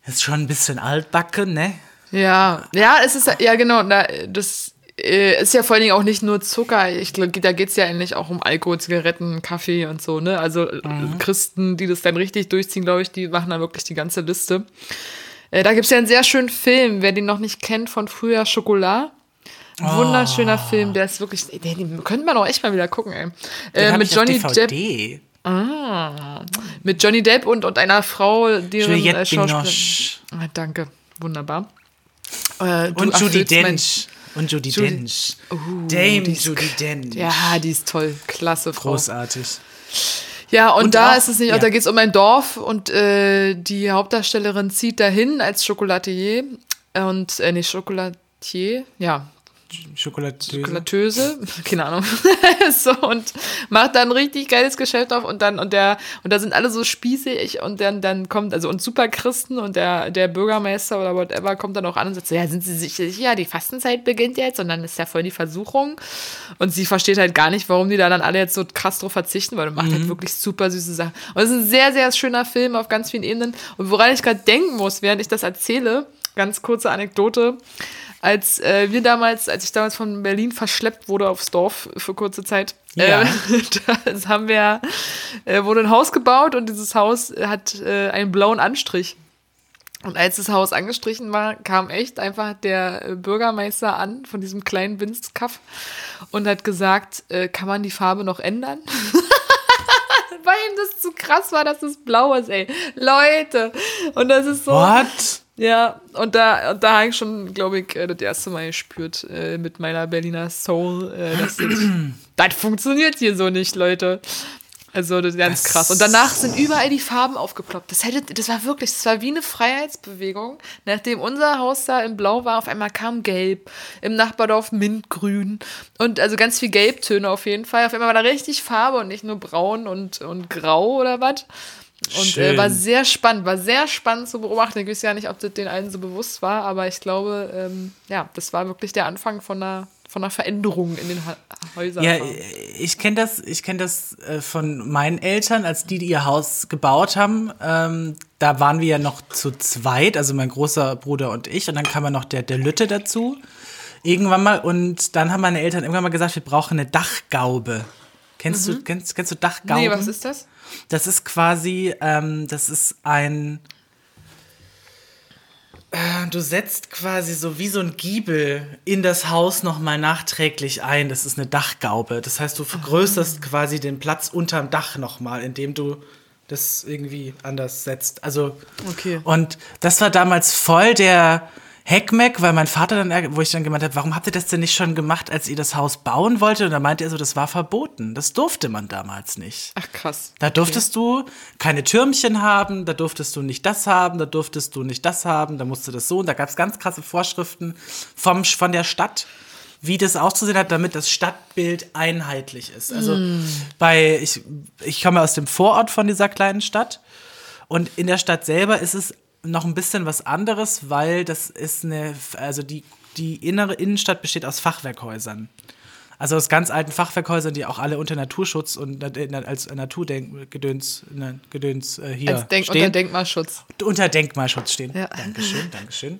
ist schon ein bisschen altbacken, ne?
Ja, ja, es ist ja genau, das äh, ist ja vor allen Dingen auch nicht nur Zucker. Ich glaube, da geht es ja eigentlich auch um Alkohol, Zigaretten, Kaffee und so, ne? Also äh, mhm. Christen, die das dann richtig durchziehen, glaube ich, die machen da wirklich die ganze Liste. Äh, da gibt es ja einen sehr schönen Film, wer den noch nicht kennt, von früher Schokolade. Oh. Wunderschöner Film, der ist wirklich, den, könnte man auch echt mal wieder gucken, ey.
Äh, mit Johnny Depp.
Ah, mit Johnny Depp und, und einer Frau, die
Juliette äh, Binoche.
Ah, danke, wunderbar.
Äh, und Judy Dench. Und Judy, Judy Dench. Uh, Dame Judy Dench.
Ja, die ist toll. Klasse Frau.
Großartig.
Ja, und, und da auch, ist es nicht, ja. da geht es um ein Dorf und äh, die Hauptdarstellerin zieht dahin als Schokolatier und, äh, nicht Schokolatier, ja,
Schokolatöse.
Schokolatöse, keine Ahnung. so, und macht dann ein richtig geiles Geschäft auf und dann, und der, und da sind alle so spießig und dann, dann kommt, also und Superchristen und der, der Bürgermeister oder whatever kommt dann auch an und sagt so, ja, sind Sie sich sicher, die Fastenzeit beginnt jetzt und dann ist ja voll die Versuchung. Und sie versteht halt gar nicht, warum die da dann alle jetzt so krass drauf verzichten, weil du macht halt mhm. halt wirklich super süße Sachen. Und es ist ein sehr, sehr schöner Film auf ganz vielen Ebenen. Und woran ich gerade denken muss, während ich das erzähle, ganz kurze Anekdote als äh, wir damals, als ich damals von Berlin verschleppt wurde aufs Dorf für kurze Zeit, ja. äh, da haben wir, äh, wurde ein Haus gebaut und dieses Haus hat äh, einen blauen Anstrich. Und als das Haus angestrichen war, kam echt einfach der äh, Bürgermeister an von diesem kleinen Winzkaff und hat gesagt, äh, kann man die Farbe noch ändern? Weil ihm das zu krass war, dass es blau ist, ey. Leute. Und das ist so.
What?
Ja, und da, da habe ich schon, glaube ich, äh, das erste Mal gespürt äh, mit meiner Berliner Soul, äh, das, das funktioniert hier so nicht, Leute. Also das ist ganz das krass. Und danach sind überall die Farben aufgeploppt. Das, hätte, das war wirklich, das war wie eine Freiheitsbewegung. Nachdem unser Haus da in Blau war, auf einmal kam Gelb. Im Nachbardorf Mintgrün. Und also ganz viel Gelbtöne auf jeden Fall. Auf einmal war da richtig Farbe und nicht nur braun und, und grau oder was. Und äh, war sehr spannend, war sehr spannend zu beobachten. Ich weiß ja nicht, ob das den allen so bewusst war, aber ich glaube, ähm, ja, das war wirklich der Anfang von einer von einer Veränderung in den ha Häusern.
Ja, ich kenne das, ich kenne das äh, von meinen Eltern, als die, die ihr Haus gebaut haben. Ähm, da waren wir ja noch zu zweit, also mein großer Bruder und ich, und dann kam ja noch der, der Lütte dazu. Irgendwann mal, und dann haben meine Eltern irgendwann mal gesagt, wir brauchen eine Dachgaube. Kennst mhm. du, kennst, kennst du Dachgauben? Nee,
was ist das?
Das ist quasi, ähm, das ist ein äh, du setzt quasi so wie so ein Giebel in das Haus nochmal nachträglich ein. Das ist eine Dachgaube. Das heißt, du vergrößerst oh. quasi den Platz unterm Dach nochmal, indem du das irgendwie anders setzt. Also,
okay.
und das war damals voll der Heckmeck, weil mein Vater dann, wo ich dann gemeint habe, warum habt ihr das denn nicht schon gemacht, als ihr das Haus bauen wolltet? Und da meinte er so, das war verboten. Das durfte man damals nicht.
Ach krass.
Da durftest okay. du keine Türmchen haben, da durftest du nicht das haben, da durftest du nicht das haben, da musste das so. Und da gab es ganz krasse Vorschriften vom, von der Stadt wie das auszusehen hat, damit das Stadtbild einheitlich ist. Also mm. bei, ich, ich komme aus dem Vorort von dieser kleinen Stadt und in der Stadt selber ist es noch ein bisschen was anderes, weil das ist eine, also die, die innere Innenstadt besteht aus Fachwerkhäusern. Also aus ganz alten Fachwerkhäusern, die auch alle unter Naturschutz und als Naturgedöns Gedöns, äh, hier als
Denk
stehen.
Unter Denkmalschutz.
Unter Denkmalschutz stehen. Ja. Dankeschön, Dankeschön.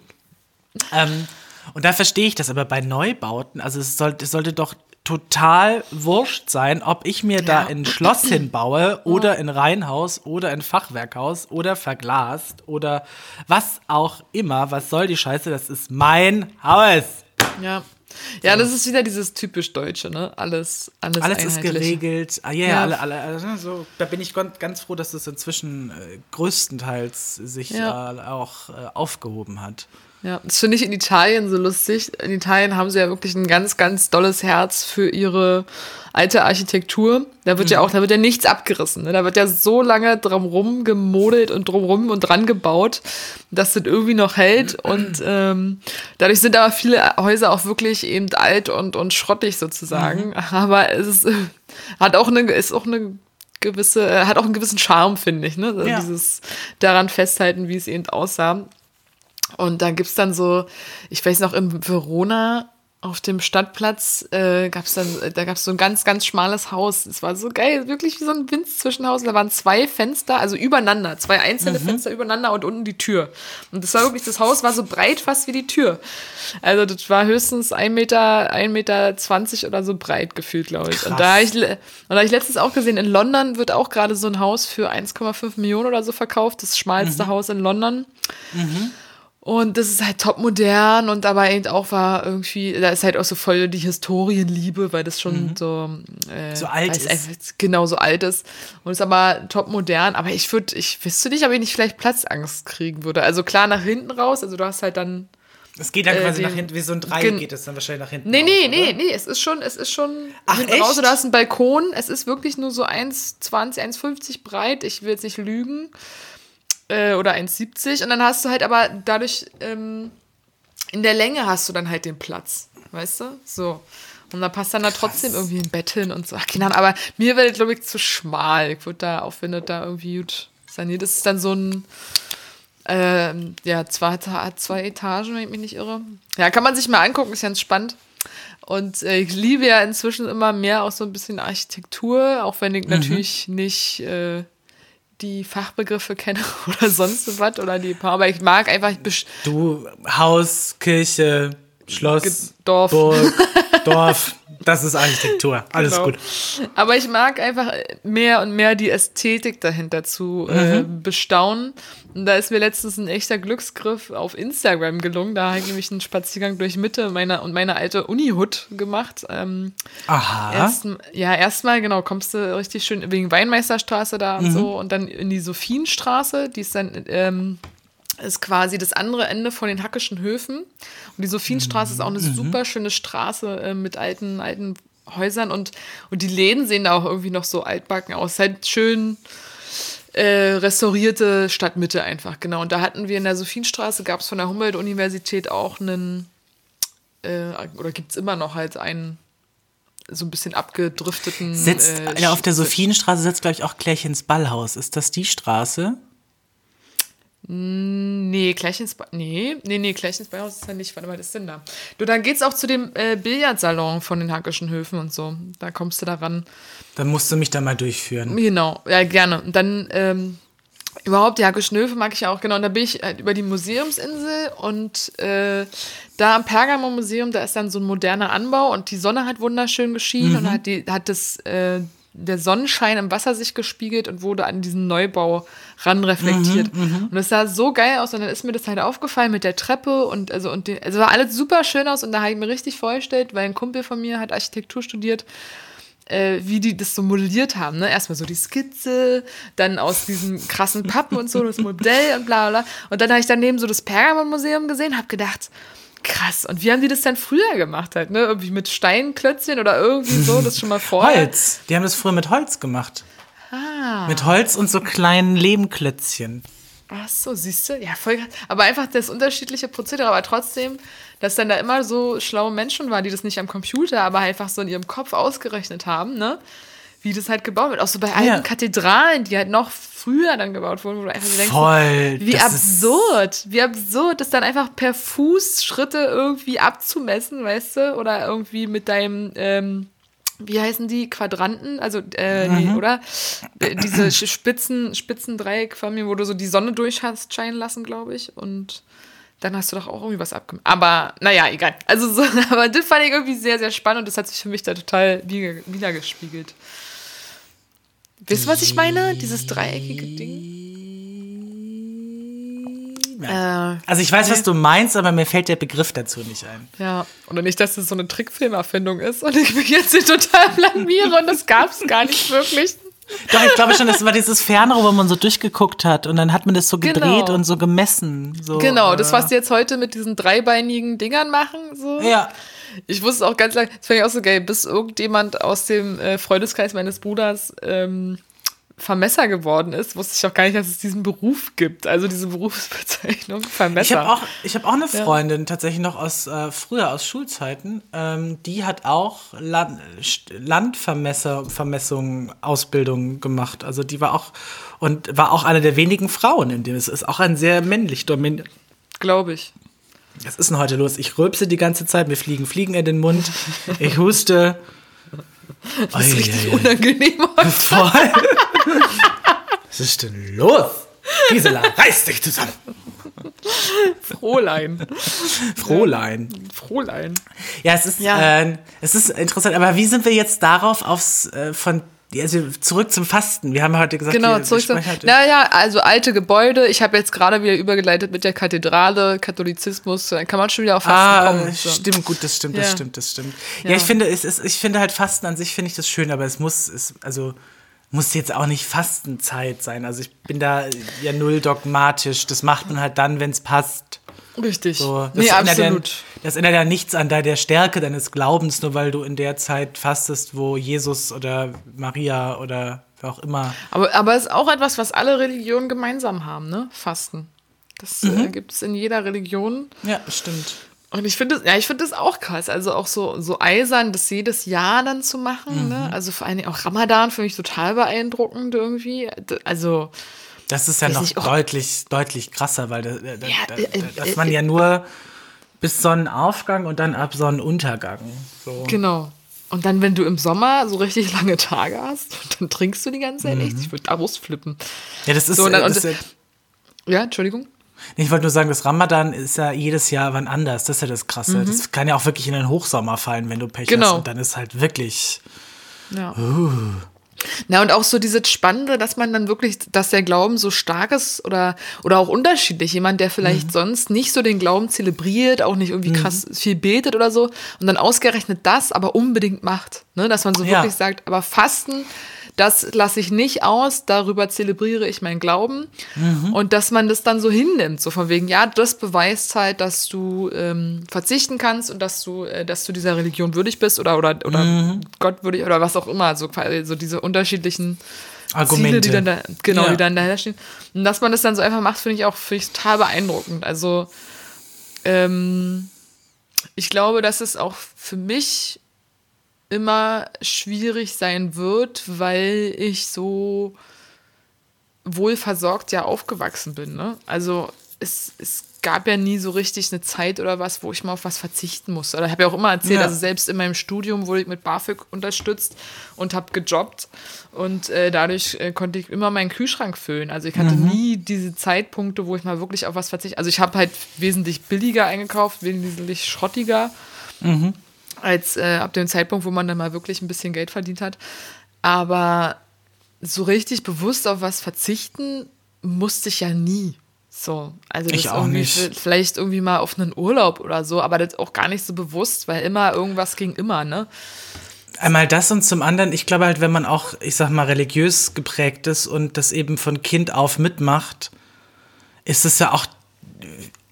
ähm, und da verstehe ich das aber bei Neubauten. Also es, soll, es sollte doch total wurscht sein, ob ich mir ja. da ein Schloss hinbaue oder ein Reihenhaus oder ein Fachwerkhaus oder verglast oder was auch immer. Was soll die Scheiße? Das ist mein Haus.
Ja. Ja, das ist wieder dieses typisch Deutsche, ne? Alles, alles,
alles ist geregelt. Ah, yeah, ja, alle, alle, alle, so, da bin ich ganz froh, dass es inzwischen äh, größtenteils sich ja. äh, auch äh, aufgehoben hat.
Ja, das finde ich in Italien so lustig. In Italien haben sie ja wirklich ein ganz, ganz dolles Herz für ihre alte Architektur. Da wird mhm. ja auch, da wird ja nichts abgerissen. Ne? Da wird ja so lange drumrum gemodelt und drumrum und dran gebaut, dass das irgendwie noch hält. Und ähm, dadurch sind aber viele Häuser auch wirklich eben alt und, und schrottig sozusagen. Mhm. Aber es ist, hat auch eine, ist auch eine gewisse, äh, hat auch einen gewissen Charme, finde ich, ne? Also ja. Dieses daran festhalten, wie es eben aussah. Und da gibt es dann so, ich weiß noch, in Verona auf dem Stadtplatz äh, gab es dann, da gab es so ein ganz, ganz schmales Haus. Es war so geil, wirklich wie so ein Windzwischenhaus. Da waren zwei Fenster, also übereinander, zwei einzelne mhm. Fenster übereinander und unten die Tür. Und das war wirklich, das Haus war so breit fast wie die Tür. Also das war höchstens ein Meter, ein Meter zwanzig oder so breit gefühlt, glaube ich. Krass. Und da habe ich, und da ich letztens auch gesehen, in London wird auch gerade so ein Haus für 1,5 Millionen oder so verkauft. Das schmalste mhm. Haus in London. Mhm. Und das ist halt top modern und dabei eben auch war irgendwie, da ist halt auch so voll die Historienliebe, weil das schon mhm. so,
äh, so alt ist. Einfach,
genau, so alt ist. Und ist aber top modern. Aber ich würde, ich wüsste nicht, ob ich nicht vielleicht Platzangst kriegen würde. Also klar nach hinten raus, also du hast halt dann.
Es geht dann äh, quasi den, nach hinten, wie so ein Dreieck geht es dann wahrscheinlich nach hinten.
Nee, raus, nee, nee, nee, es ist schon, es ist schon
Ach, hinten echt? raus.
Du hast einen Balkon, es ist wirklich nur so 1,20, 1,50 breit. Ich will jetzt nicht lügen äh, oder 1,70 und dann hast du halt aber dadurch ähm, in der Länge hast du dann halt den Platz, weißt du? So. Und da passt dann da trotzdem irgendwie ein Bett hin und so. Ach, keine Ahnung, aber mir wäre, glaube ich, zu schmal. Ich würde da aufwendet da irgendwie gut saniert. Das ist dann so ein, äh, ja, zwei, zwei Etagen, wenn ich mich nicht irre. Ja, kann man sich mal angucken, ist ganz spannend. Und äh, ich liebe ja inzwischen immer mehr auch so ein bisschen Architektur, auch wenn ich mhm. natürlich nicht äh, die Fachbegriffe kenne oder sonst was oder die paar, aber ich mag einfach. Ich
du Haus, Kirche, Schloss,
Dorf,
Burg, Dorf. Das ist Architektur. Alles genau. gut.
Aber ich mag einfach mehr und mehr die Ästhetik dahinter zu äh, mhm. bestaunen. Und da ist mir letztens ein echter Glücksgriff auf Instagram gelungen. Da habe ich nämlich einen Spaziergang durch Mitte meiner und meine alte Uni-Hut gemacht. Ähm,
Aha.
Erst, ja, erstmal, genau, kommst du richtig schön wegen Weinmeisterstraße da mhm. und so. Und dann in die Sophienstraße, die ist dann. Ähm, ist quasi das andere Ende von den Hackischen Höfen. Und die Sophienstraße ist auch eine mhm. super schöne Straße äh, mit alten, alten Häusern und, und die Läden sehen da auch irgendwie noch so altbacken aus. Halt schön äh, restaurierte Stadtmitte einfach, genau. Und da hatten wir in der Sophienstraße, gab es von der Humboldt-Universität auch einen, äh, oder gibt es immer noch halt einen so ein bisschen abgedrifteten.
Sitzt, äh, ja, auf der Sophienstraße sitzt, glaube ich, auch Klärchens Ballhaus. Ist das die Straße?
Nee, gleich ins ba nee, nee, nee, gleich ins Beihaus ist ja nicht. Warte mal, was ist denn da? Du, dann geht's auch zu dem äh, Billardsalon von den Hackischen Höfen und so. Da kommst du da ran.
Dann musst du mich da mal durchführen.
Genau, ja, gerne. Und dann, ähm, überhaupt, Hackischen Höfe mag ich ja auch, genau. Und da bin ich halt über die Museumsinsel und äh, da am Pergamon-Museum, da ist dann so ein moderner Anbau und die Sonne hat wunderschön geschienen mhm. und hat, die, hat das, äh, der Sonnenschein im Wasser sich gespiegelt und wurde an diesen Neubau ranreflektiert. Mhm, mhm, und es sah so geil aus und dann ist mir das halt aufgefallen mit der Treppe und also und die, also war alles super schön aus und da habe ich mir richtig vorgestellt, weil ein Kumpel von mir hat Architektur studiert, äh, wie die das so modelliert haben. Ne? Erstmal so die Skizze, dann aus diesen krassen Pappen und so das Modell und bla bla. Und dann habe ich daneben so das Pergamon-Museum gesehen, habe gedacht, krass. Und wie haben die das dann früher gemacht halt, ne? Irgendwie mit Steinklötzchen oder irgendwie so, das schon mal vorher.
Holz. Die haben das früher mit Holz gemacht. Ah. Mit Holz und so kleinen Lehmklötzchen.
Ach so, siehst du? Ja, voll. Aber einfach das unterschiedliche Prozedere, aber trotzdem, dass dann da immer so schlaue Menschen waren, die das nicht am Computer, aber einfach so in ihrem Kopf ausgerechnet haben, ne? Wie das halt gebaut wird. Auch so bei alten ja. Kathedralen, die halt noch früher dann gebaut wurden, wo du einfach so denkst,
Voll,
wie absurd, wie absurd, das dann einfach per Fuß Schritte irgendwie abzumessen, weißt du? Oder irgendwie mit deinem, ähm, wie heißen die Quadranten, also äh, mhm. nee, oder diese Spitzen Spitzen Dreieck von mir, wo du so die Sonne durch hast scheinen lassen, glaube ich und dann hast du doch auch irgendwie was abgemacht. Aber naja, egal. Also so, aber das fand ich irgendwie sehr, sehr spannend und das hat sich für mich da total wiedergespiegelt. Wisst ihr, was ich meine? Dieses dreieckige Ding?
Äh, also ich weiß, was du meinst, aber mir fällt der Begriff dazu nicht ein.
Ja, oder nicht, dass das so eine Trickfilmerfindung ist und ich mich jetzt hier total blamiere und das gab es gar nicht wirklich.
Doch, ich glaube schon, das war dieses Fernrohr, wo man so durchgeguckt hat und dann hat man das so gedreht genau. und so gemessen. So,
genau, das, was die jetzt heute mit diesen dreibeinigen Dingern machen. So.
Ja.
Ich wusste auch ganz lange, das fand ich auch so geil, bis irgendjemand aus dem äh, Freundeskreis meines Bruders ähm, Vermesser geworden ist, wusste ich auch gar nicht, dass es diesen Beruf gibt. Also diese Berufsbezeichnung Vermesser.
Ich habe auch, hab auch eine Freundin ja. tatsächlich noch aus äh, früher aus Schulzeiten. Ähm, die hat auch Land, Landvermesser, Vermessung, Ausbildung gemacht. Also die war auch und war auch eine der wenigen Frauen in dem. Es ist auch ein sehr männlich dominiert.
Glaube ich.
Was ist denn heute los? Ich rülpse die ganze Zeit, mir fliegen Fliegen in den Mund, ich huste.
Das ist richtig unangenehm heute. Voll.
Was ist denn los? Gisela, reiß dich zusammen.
Frohlein.
Frohlein.
Frohlein.
Ja, es ist, ja. Äh, es ist interessant. Aber wie sind wir jetzt darauf aufs äh, von also zurück zum Fasten. Wir haben heute gesagt,
genau,
wir,
zurück zum, naja, also alte Gebäude. Ich habe jetzt gerade wieder übergeleitet mit der Kathedrale, Katholizismus. Dann kann man schon wieder auf Fasten ah, kommen.
So. Stimmt, gut, das stimmt, das ja. stimmt, das stimmt. Ja, ja, ich finde, es ist, ich finde halt Fasten an sich finde ich das schön, aber es muss, es, also muss jetzt auch nicht Fastenzeit sein. Also ich bin da ja null dogmatisch. Das macht man halt dann, wenn es passt.
Richtig.
So, das nee, absolut. Ja, das ändert ja nichts an der Stärke deines Glaubens, nur weil du in der Zeit fastest, wo Jesus oder Maria oder wer auch immer.
Aber, aber es ist auch etwas, was alle Religionen gemeinsam haben, ne? Fasten. Das äh, mhm. äh, gibt es in jeder Religion.
Ja, stimmt.
Und ich finde ja, ich finde das auch krass. Also auch so, so eisern, das jedes Jahr dann zu machen. Ne? Mhm. Ne? Also vor allem auch Ramadan finde ich total beeindruckend irgendwie. Also.
Das ist ja noch nicht, deutlich, deutlich krasser, weil da, da, ja, da, äh, dass äh, man ja nur bis Sonnenaufgang und dann ab Sonnenuntergang. So.
Genau. Und dann, wenn du im Sommer so richtig lange Tage hast, dann trinkst du die ganze Zeit mhm. echt. Ich würde da flippen.
Ja, das ist. So, dann,
das, ja, Entschuldigung.
Ich wollte nur sagen, das Ramadan ist ja jedes Jahr wann anders. Das ist ja das Krasse. Mhm. Das kann ja auch wirklich in den Hochsommer fallen, wenn du Pech genau. hast. Und dann ist halt wirklich.
Ja. Uh. Na, und auch so dieses Spannende, dass man dann wirklich, dass der Glauben so stark ist oder, oder auch unterschiedlich. Jemand, der vielleicht mhm. sonst nicht so den Glauben zelebriert, auch nicht irgendwie mhm. krass viel betet oder so und dann ausgerechnet das aber unbedingt macht. Ne? Dass man so ja. wirklich sagt, aber Fasten das lasse ich nicht aus, darüber zelebriere ich meinen Glauben. Mhm. Und dass man das dann so hinnimmt, so von wegen, ja, das beweist halt, dass du ähm, verzichten kannst und dass du, äh, dass du dieser Religion würdig bist oder, oder, oder mhm. Gott würdig oder was auch immer. So, so diese unterschiedlichen Argumente, Ziele, die dann da, genau, ja. die dann dahinter stehen. Und dass man das dann so einfach macht, finde ich auch find ich total beeindruckend. Also, ähm, ich glaube, dass es auch für mich immer schwierig sein wird, weil ich so wohlversorgt ja aufgewachsen bin. Ne? Also es, es gab ja nie so richtig eine Zeit oder was, wo ich mal auf was verzichten musste. Oder ich habe ja auch immer erzählt, ja. also selbst in meinem Studium wurde ich mit BAföG unterstützt und habe gejobbt und äh, dadurch äh, konnte ich immer meinen Kühlschrank füllen. Also ich hatte mhm. nie diese Zeitpunkte, wo ich mal wirklich auf was verzichte. Also ich habe halt wesentlich billiger eingekauft, wesentlich schrottiger. Mhm als äh, ab dem Zeitpunkt, wo man dann mal wirklich ein bisschen Geld verdient hat. Aber so richtig bewusst auf was verzichten musste ich ja nie. So, also das
ich auch nicht.
vielleicht irgendwie mal auf einen Urlaub oder so, aber das auch gar nicht so bewusst, weil immer irgendwas ging immer, ne?
Einmal das und zum anderen, ich glaube halt, wenn man auch, ich sag mal, religiös geprägt ist und das eben von Kind auf mitmacht, ist es ja auch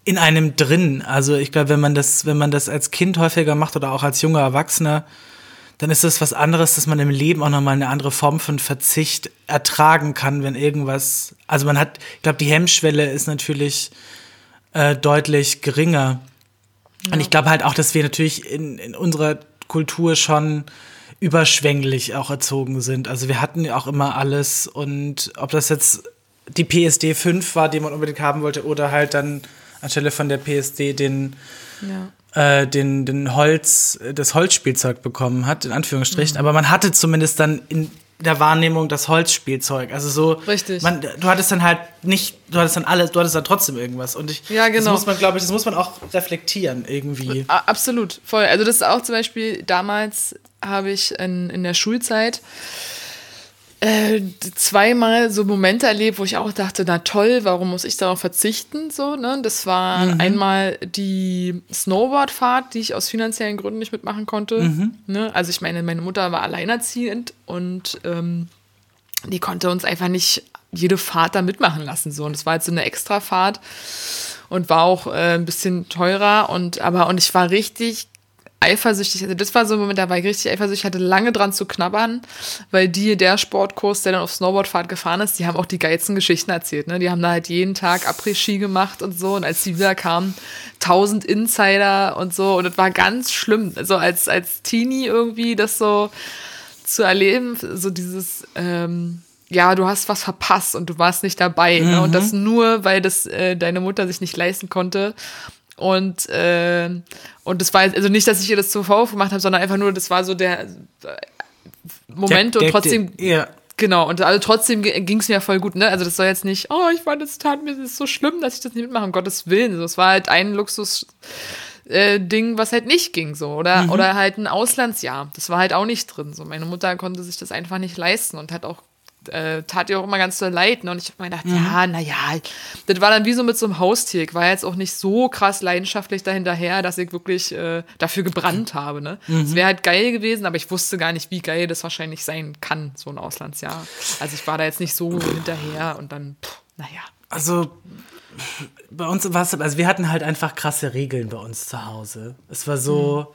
in einem drin. Also ich glaube, wenn man das, wenn man das als Kind häufiger macht oder auch als junger Erwachsener, dann ist das was anderes, dass man im Leben auch nochmal eine andere Form von Verzicht ertragen kann, wenn irgendwas. Also man hat, ich glaube, die Hemmschwelle ist natürlich äh, deutlich geringer. Ja. Und ich glaube halt auch, dass wir natürlich in, in unserer Kultur schon überschwänglich auch erzogen sind. Also wir hatten ja auch immer alles und ob das jetzt die PSD 5 war, die man unbedingt haben wollte, oder halt dann anstelle von der PSD den, ja. äh, den, den Holz, das Holzspielzeug bekommen hat, in Anführungsstrichen. Mhm. Aber man hatte zumindest dann in der Wahrnehmung das Holzspielzeug. Also so,
Richtig.
Man, du hattest dann halt nicht, du hattest dann alles, du hattest dann trotzdem irgendwas. Und ich,
ja, genau.
das muss man, glaube ich, das muss man auch reflektieren irgendwie.
Absolut, voll. Also das ist auch zum Beispiel damals habe ich in, in der Schulzeit äh, zweimal so Momente erlebt, wo ich auch dachte, na toll, warum muss ich darauf verzichten? So, ne? Das war mhm. einmal die Snowboardfahrt, die ich aus finanziellen Gründen nicht mitmachen konnte. Mhm. Ne? Also ich meine, meine Mutter war alleinerziehend und ähm, die konnte uns einfach nicht jede Fahrt da mitmachen lassen. So. Und es war jetzt so eine Extrafahrt und war auch äh, ein bisschen teurer und aber und ich war richtig eifersüchtig. Also das war so ein Moment, da war ich richtig eifersüchtig. Ich hatte lange dran zu knabbern, weil die, der Sportkurs, der dann auf Snowboardfahrt gefahren ist, die haben auch die geilsten Geschichten erzählt. Ne? Die haben da halt jeden Tag Après-Ski gemacht und so. Und als die wieder kamen, tausend Insider und so. Und das war ganz schlimm. So als, als Teenie irgendwie das so zu erleben, so dieses, ähm, ja, du hast was verpasst und du warst nicht dabei. Mhm. Ne? Und das mhm. nur, weil das äh, deine Mutter sich nicht leisten konnte. Und, äh, und das war also nicht, dass ich ihr das zu Vorwurf gemacht habe, sondern einfach nur, das war so der Moment der, der, und trotzdem. Der, ja. Genau, und also trotzdem ging es mir ja voll gut, ne? Also das soll jetzt nicht, oh, ich fand das tat mir das ist so schlimm, dass ich das nicht mitmache, um Gottes Willen. So, es war halt ein Luxus. Äh, Ding, was halt nicht ging, so. Oder, mhm. oder halt ein Auslandsjahr. Das war halt auch nicht drin. So. Meine Mutter konnte sich das einfach nicht leisten und hat auch äh, tat ihr auch immer ganz so leid. Ne? Und ich habe mir gedacht, mhm. ja, naja, das war dann wie so mit so einem Haustier. Ich war jetzt auch nicht so krass leidenschaftlich dahinterher, dass ich wirklich äh, dafür gebrannt habe. Ne? Es mhm. wäre halt geil gewesen, aber ich wusste gar nicht, wie geil das wahrscheinlich sein kann, so ein Auslandsjahr. Also ich war da jetzt nicht so hinterher und dann, pff, naja.
Also bei uns war es, also wir hatten halt einfach krasse Regeln bei uns zu Hause. Es war so,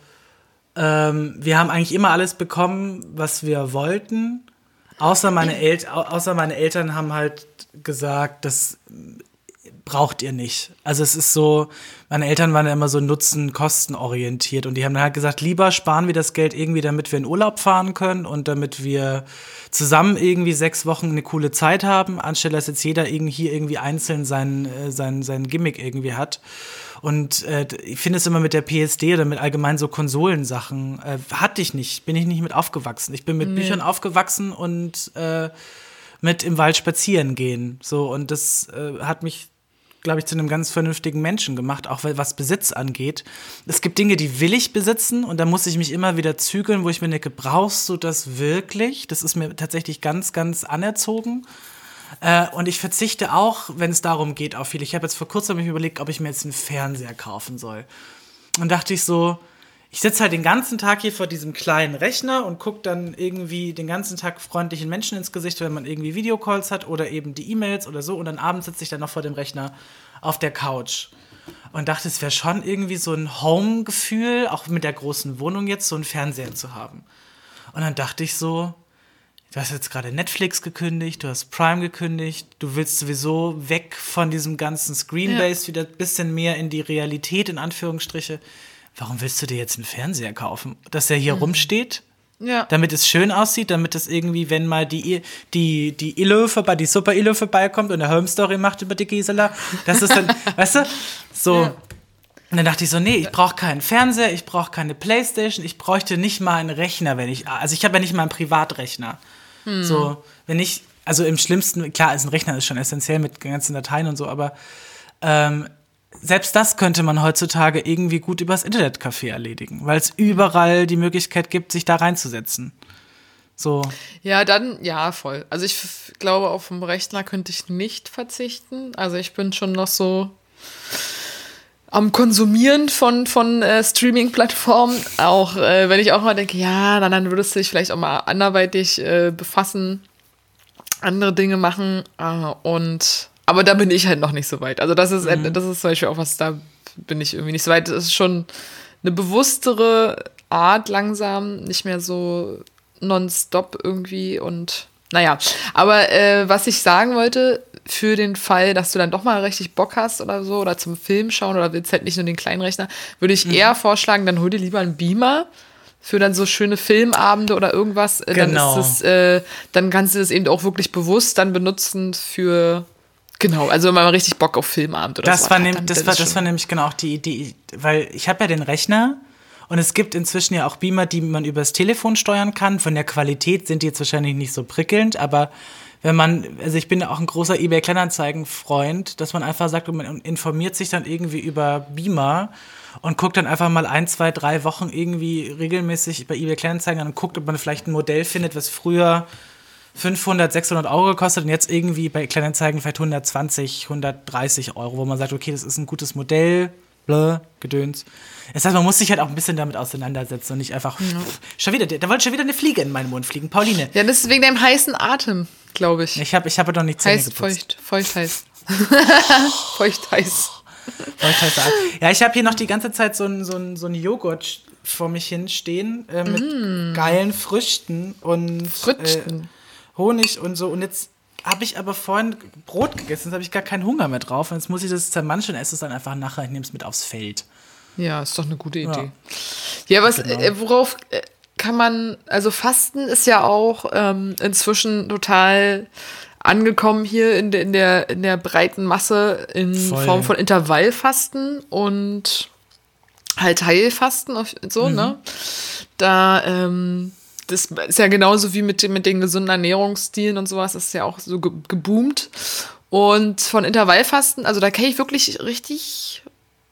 mhm. ähm, wir haben eigentlich immer alles bekommen, was wir wollten. Außer meine, El außer meine Eltern haben halt gesagt, das braucht ihr nicht. Also es ist so, meine Eltern waren ja immer so nutzen-kosten-orientiert und die haben dann halt gesagt, lieber sparen wir das Geld irgendwie, damit wir in Urlaub fahren können und damit wir zusammen irgendwie sechs Wochen eine coole Zeit haben, anstelle dass jetzt jeder irgendwie hier irgendwie einzeln sein, äh, sein, sein Gimmick irgendwie hat. Und äh, ich finde es immer mit der PSD oder mit allgemein so Konsolensachen, äh, hatte ich nicht, bin ich nicht mit aufgewachsen. Ich bin mit nee. Büchern aufgewachsen und äh, mit im Wald spazieren gehen. So, und das äh, hat mich glaube ich, zu einem ganz vernünftigen Menschen gemacht, auch was Besitz angeht. Es gibt Dinge, die will ich besitzen und da muss ich mich immer wieder zügeln, wo ich mir denke, brauchst du das wirklich? Das ist mir tatsächlich ganz, ganz anerzogen. Äh, und ich verzichte auch, wenn es darum geht, auf viel. Ich habe jetzt vor kurzem überlegt, ob ich mir jetzt einen Fernseher kaufen soll. Und dachte ich so, ich sitze halt den ganzen Tag hier vor diesem kleinen Rechner und gucke dann irgendwie den ganzen Tag freundlichen Menschen ins Gesicht, wenn man irgendwie Videocalls hat oder eben die E-Mails oder so. Und dann abends sitze ich dann noch vor dem Rechner auf der Couch. Und dachte, es wäre schon irgendwie so ein Home-Gefühl, auch mit der großen Wohnung jetzt, so einen Fernseher zu haben. Und dann dachte ich so, du hast jetzt gerade Netflix gekündigt, du hast Prime gekündigt, du willst sowieso weg von diesem ganzen Screenbase, ja. wieder ein bisschen mehr in die Realität, in Anführungsstriche warum willst du dir jetzt einen Fernseher kaufen? Dass der hier mhm. rumsteht? Ja. Damit es schön aussieht, damit es irgendwie, wenn mal die, die, die vorbei, die Super Illo vorbeikommt und eine Home Story macht über die Gisela, das ist dann, weißt du, so. Ja. Und dann dachte ich so, nee, ich brauche keinen Fernseher, ich brauche keine Playstation, ich bräuchte nicht mal einen Rechner, wenn ich, also ich habe ja nicht mal einen Privatrechner. Hm. So, wenn ich, also im schlimmsten, klar, also ein Rechner ist schon essentiell mit ganzen Dateien und so, aber ähm, selbst das könnte man heutzutage irgendwie gut übers Internetcafé erledigen, weil es überall die Möglichkeit gibt, sich da reinzusetzen. So.
Ja, dann, ja, voll. Also ich glaube, auf dem Rechner könnte ich nicht verzichten. Also ich bin schon noch so am Konsumieren von, von äh, Streaming-Plattformen. Auch äh, wenn ich auch mal denke, ja, dann, dann würdest du dich vielleicht auch mal anderweitig äh, befassen, andere Dinge machen. Äh, und aber da bin ich halt noch nicht so weit. Also das ist, mhm. das ist zum Beispiel auch was, da bin ich irgendwie nicht so weit. Das ist schon eine bewusstere Art langsam, nicht mehr so nonstop irgendwie und naja. Aber äh, was ich sagen wollte, für den Fall, dass du dann doch mal richtig Bock hast oder so oder zum Film schauen oder willst halt nicht nur den kleinen Rechner, würde ich mhm. eher vorschlagen, dann hol dir lieber einen Beamer für dann so schöne Filmabende oder irgendwas. Genau. Dann, ist es, äh, dann kannst du das eben auch wirklich bewusst dann benutzen für Genau, also wenn man richtig Bock auf Filmabend oder
das
so
war hat, das, war, das war nämlich genau auch die Idee, weil ich habe ja den Rechner und es gibt inzwischen ja auch Beamer, die man übers Telefon steuern kann. Von der Qualität sind die jetzt wahrscheinlich nicht so prickelnd, aber wenn man, also ich bin auch ein großer eBay Kleinanzeigen-Freund, dass man einfach sagt, man informiert sich dann irgendwie über Beamer und guckt dann einfach mal ein, zwei, drei Wochen irgendwie regelmäßig bei eBay Kleinanzeigen an und guckt, ob man vielleicht ein Modell findet, was früher 500, 600 Euro gekostet und jetzt irgendwie bei Kleinanzeigen vielleicht 120, 130 Euro, wo man sagt, okay, das ist ein gutes Modell, blö, Gedöns. Das heißt, man muss sich halt auch ein bisschen damit auseinandersetzen und nicht einfach, ja. schon wieder, da wollte schon wieder eine Fliege in meinen Mund fliegen, Pauline.
Ja, das ist wegen deinem heißen Atem, glaube ich.
Ich habe ich hab doch nicht Zähne
heiß, Feucht, feucht heiß. feucht heiß.
Feucht heiß. Ja, ich habe hier noch die ganze Zeit so einen so so ein Joghurt vor mich hinstehen äh, mit mm. geilen Früchten und Früchten. Äh, Honig und so. Und jetzt habe ich aber vorhin Brot gegessen, jetzt habe ich gar keinen Hunger mehr drauf. Und jetzt muss ich das zermanschen und esse es dann einfach nachher. Ich nehme es mit aufs Feld.
Ja, ist doch eine gute Idee. Ja, ja was, genau. äh, worauf äh, kann man, also Fasten ist ja auch ähm, inzwischen total angekommen hier in, de, in, der, in der breiten Masse in Voll. Form von Intervallfasten und halt Heilfasten, so, ne? mhm. ne? Da, ähm, das ist ja genauso wie mit, mit den gesunden Ernährungsstilen und sowas, das ist ja auch so ge geboomt. Und von Intervallfasten, also da kenne ich wirklich richtig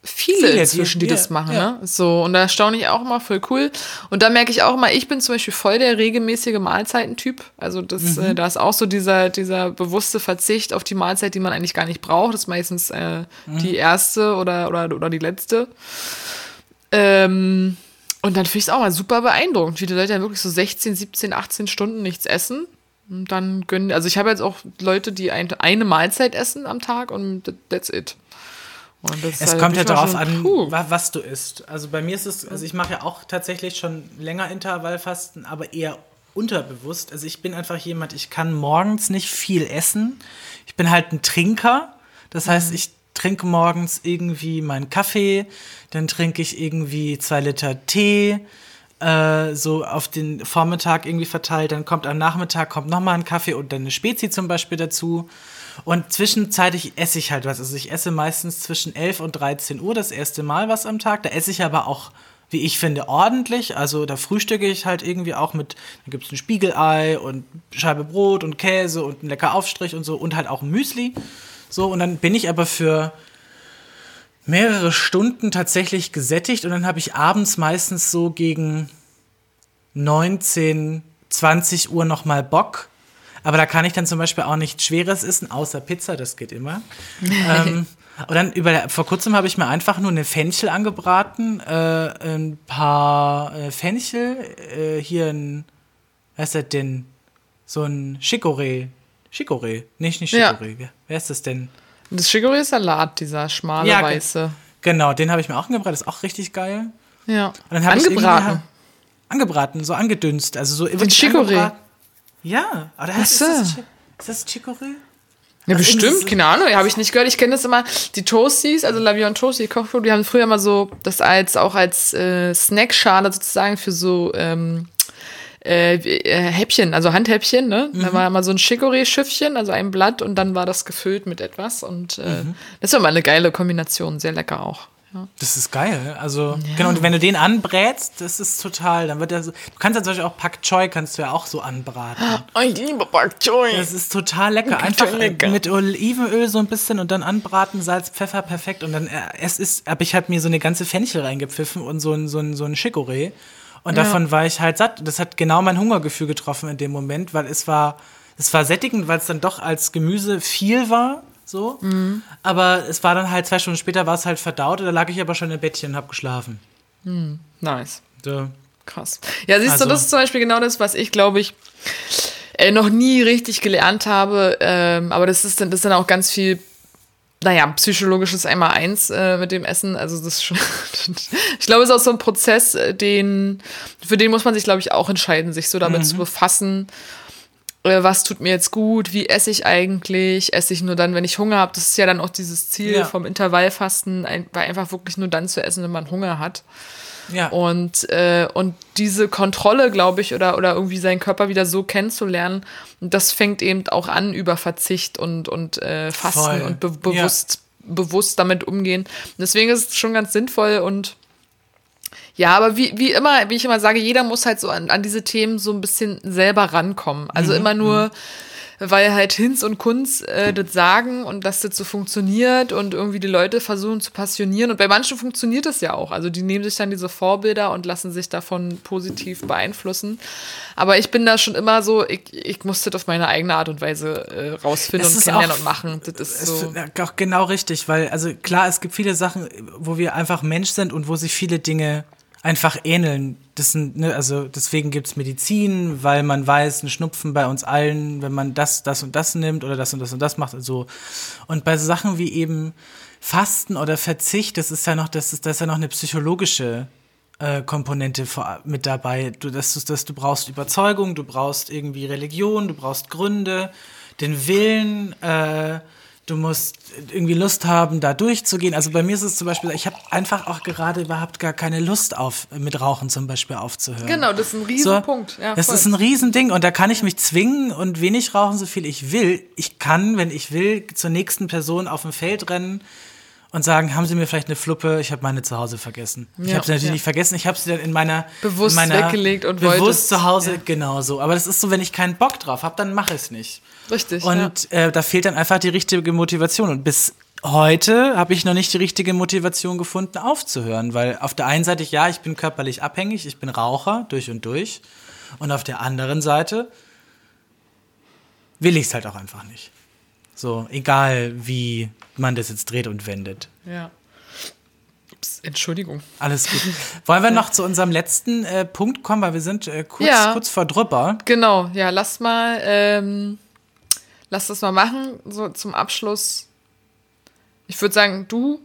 viele, viele inzwischen, die, die das machen. Ja. Ne? So, und da staune ich auch immer voll cool. Und da merke ich auch immer, ich bin zum Beispiel voll der regelmäßige Mahlzeitentyp. Also das, mhm. äh, da ist auch so dieser, dieser bewusste Verzicht auf die Mahlzeit, die man eigentlich gar nicht braucht. Das ist meistens äh, mhm. die erste oder, oder, oder die letzte. Ähm, und dann finde ich es auch mal super beeindruckend, wie die Leute dann wirklich so 16, 17, 18 Stunden nichts essen. Und dann gönnen, also ich habe jetzt auch Leute, die ein, eine Mahlzeit essen am Tag und that's it.
Es halt kommt ja darauf an, puh. was du isst. Also bei mir ist es, also ich mache ja auch tatsächlich schon länger Intervallfasten, aber eher unterbewusst. Also ich bin einfach jemand, ich kann morgens nicht viel essen. Ich bin halt ein Trinker. Das heißt, mhm. ich trinke morgens irgendwie meinen Kaffee, dann trinke ich irgendwie zwei Liter Tee, äh, so auf den Vormittag irgendwie verteilt, dann kommt am Nachmittag kommt nochmal ein Kaffee und dann eine Spezi zum Beispiel dazu. Und zwischenzeitlich esse ich halt was. Also ich esse meistens zwischen 11 und 13 Uhr das erste Mal was am Tag. Da esse ich aber auch, wie ich finde, ordentlich. Also da frühstücke ich halt irgendwie auch mit, da gibt es ein Spiegelei und Scheibe Brot und Käse und ein lecker Aufstrich und so und halt auch ein Müsli. So, und dann bin ich aber für mehrere Stunden tatsächlich gesättigt und dann habe ich abends meistens so gegen 19, 20 Uhr nochmal Bock. Aber da kann ich dann zum Beispiel auch nichts Schweres essen, außer Pizza, das geht immer. ähm, und dann über, vor kurzem habe ich mir einfach nur eine Fenchel angebraten, äh, ein paar äh, Fenchel, äh, hier ein, was ist das denn? So ein Chicorée. Chicorée, nicht, nicht Chicorée. Ja. Wer ist das denn?
Das Chicorée ist Salat, dieser schmale ja, weiße.
Genau, den habe ich mir auch angebraten, ist auch richtig geil.
Ja.
Und dann angebraten. angebraten, so angedünst, also so
Den Chicorée.
Ja, aber das ist, das, ist das Chicorée?
Ja, das bestimmt, keine Ahnung, habe ich nicht gehört. Ich kenne das immer, die Toasties, also Lavion Toasty Kochbuch, die haben früher mal so das als auch als äh, Snackschale sozusagen für so ähm, äh, äh, Häppchen, also Handhäppchen, ne? Mhm. Da war immer so ein Chicorée-Schiffchen, also ein Blatt und dann war das gefüllt mit etwas und äh, mhm. das war mal eine geile Kombination, sehr lecker auch. Ja.
Das ist geil. Also, ja. genau, und wenn du den anbrätst, das ist total, dann wird er so. Du kannst ja zum Beispiel auch Pak Choi kannst du ja auch so anbraten.
Oh, ich liebe Pak Choi.
Das ist total lecker. Einfach lecker. mit Olivenöl so ein bisschen und dann anbraten, Salz, Pfeffer, perfekt. Und dann, äh, es ist, habe ich halt mir so eine ganze Fenchel reingepfiffen und so ein, so ein, so ein Chicorée. Und ja. davon war ich halt satt. Das hat genau mein Hungergefühl getroffen in dem Moment, weil es war, es war sättigend, weil es dann doch als Gemüse viel war. So. Mhm. Aber es war dann halt zwei Stunden später, war es halt verdaut. Da lag ich aber schon im Bettchen und hab geschlafen.
Mhm. Nice. So. Krass. Ja, siehst also. du, das ist zum Beispiel genau das, was ich, glaube ich, äh, noch nie richtig gelernt habe. Ähm, aber das ist, dann, das ist dann auch ganz viel naja, psychologisches einmal eins äh, mit dem Essen. Also das schon, ich glaube, es ist auch so ein Prozess, äh, den, für den muss man sich, glaube ich, auch entscheiden, sich so damit mhm. zu befassen. Äh, was tut mir jetzt gut? Wie esse ich eigentlich? Esse ich nur dann, wenn ich Hunger habe? Das ist ja dann auch dieses Ziel ja. vom Intervallfasten, ein, einfach wirklich nur dann zu essen, wenn man Hunger hat. Ja. Und, äh, und diese Kontrolle, glaube ich, oder, oder irgendwie seinen Körper wieder so kennenzulernen, das fängt eben auch an über Verzicht und, und äh, Fasten Voll. und be bewusst, ja. bewusst damit umgehen. Deswegen ist es schon ganz sinnvoll und ja, aber wie, wie immer, wie ich immer sage, jeder muss halt so an, an diese Themen so ein bisschen selber rankommen. Also mhm. immer nur. Mhm weil halt Hinz und Kunz äh, das sagen und dass das so funktioniert und irgendwie die Leute versuchen zu passionieren. Und bei manchen funktioniert das ja auch. Also die nehmen sich dann diese Vorbilder und lassen sich davon positiv beeinflussen. Aber ich bin da schon immer so, ich, ich muss das auf meine eigene Art und Weise äh, rausfinden und kennenlernen auch, und machen. Das ist so.
auch genau richtig, weil, also klar, es gibt viele Sachen, wo wir einfach Mensch sind und wo sich viele Dinge einfach ähneln. Das sind, ne, also deswegen gibt es Medizin, weil man weiß, ein Schnupfen bei uns allen, wenn man das, das und das nimmt oder das und das und das macht. Also. Und bei so Sachen wie eben Fasten oder Verzicht, das ist ja noch, das ist, das ist ja noch eine psychologische äh, Komponente vor, mit dabei. Du, das, das, du brauchst Überzeugung, du brauchst irgendwie Religion, du brauchst Gründe, den Willen, äh, du musst irgendwie Lust haben, da durchzugehen. Also bei mir ist es zum Beispiel, ich habe einfach auch gerade überhaupt gar keine Lust auf, mit Rauchen zum Beispiel aufzuhören.
Genau, das ist ein Riesenpunkt. So,
ja, das ist ein Riesending und da kann ich mich zwingen und wenig rauchen, so viel ich will. Ich kann, wenn ich will, zur nächsten Person auf dem Feld rennen und sagen, haben Sie mir vielleicht eine Fluppe? Ich habe meine zu Hause vergessen. Ja, ich habe sie natürlich ja. nicht vergessen. Ich habe sie dann in meiner
bewusst
in meiner,
weggelegt und
bewusst
wolltest,
zu Hause ja. genauso. Aber das ist so, wenn ich keinen Bock drauf habe, dann mache ich es nicht.
Richtig.
Und äh, da fehlt dann einfach die richtige Motivation. Und bis heute habe ich noch nicht die richtige Motivation gefunden, aufzuhören. Weil auf der einen Seite, ja, ich bin körperlich abhängig, ich bin Raucher durch und durch. Und auf der anderen Seite will ich es halt auch einfach nicht. So, egal wie man das jetzt dreht und wendet.
Ja. Ups, Entschuldigung.
Alles gut. Wollen wir noch zu unserem letzten äh, Punkt kommen, weil wir sind äh, kurz, ja. kurz vor drüber.
Genau, ja, lass mal ähm, lass das mal machen, so zum Abschluss. Ich würde sagen, du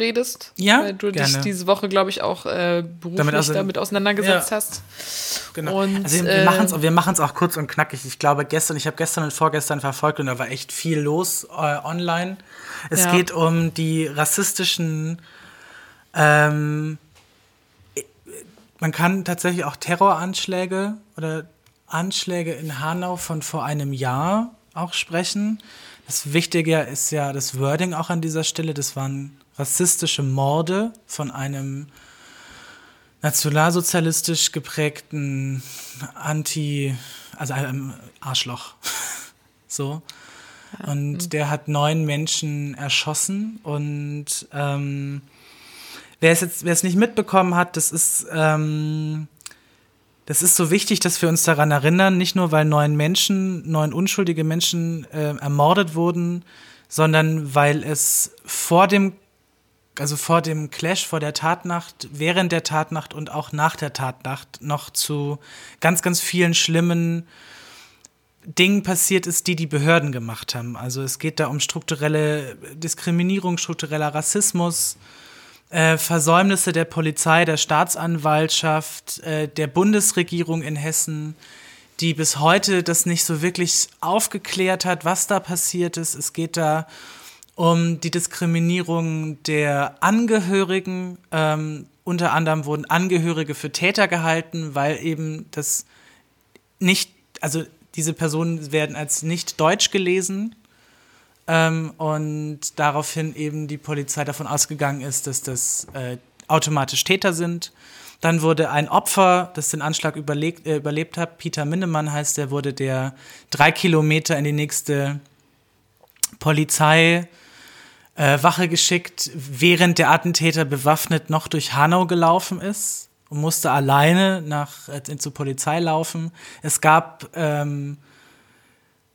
redest,
ja,
weil du
gerne.
dich diese Woche, glaube ich, auch äh, beruflich damit, also, damit auseinandergesetzt ja. hast.
Genau. Und, also wir, äh, machen es auch kurz und knackig. Ich glaube, gestern, ich habe gestern und vorgestern verfolgt und da war echt viel los äh, online. Es ja. geht um die rassistischen ähm, man kann tatsächlich auch Terroranschläge oder Anschläge in Hanau von vor einem Jahr auch sprechen. Das Wichtige ist ja das Wording auch an dieser Stelle. Das waren rassistische Morde von einem nationalsozialistisch geprägten Anti, also einem Arschloch. so. Und mhm. der hat neun Menschen erschossen. Und ähm, wer es jetzt, wer es nicht mitbekommen hat, das ist, ähm, das ist so wichtig, dass wir uns daran erinnern, nicht nur weil neun Menschen, neun unschuldige Menschen äh, ermordet wurden, sondern weil es vor dem also vor dem Clash, vor der Tatnacht, während der Tatnacht und auch nach der Tatnacht noch zu ganz, ganz vielen schlimmen Dingen passiert ist, die die Behörden gemacht haben. Also es geht da um strukturelle Diskriminierung, struktureller Rassismus, äh, Versäumnisse der Polizei, der Staatsanwaltschaft, äh, der Bundesregierung in Hessen, die bis heute das nicht so wirklich aufgeklärt hat, was da passiert ist. Es geht da um die Diskriminierung der Angehörigen. Ähm, unter anderem wurden Angehörige für Täter gehalten, weil eben das nicht, also diese Personen werden als nicht deutsch gelesen ähm, und daraufhin eben die Polizei davon ausgegangen ist, dass das äh, automatisch Täter sind. Dann wurde ein Opfer, das den Anschlag überlebt, äh, überlebt hat, Peter Minnemann heißt der, wurde der drei Kilometer in die nächste Polizeiwache äh, geschickt, während der Attentäter bewaffnet noch durch Hanau gelaufen ist und musste alleine nach, äh, zur Polizei laufen. Es gab, ähm,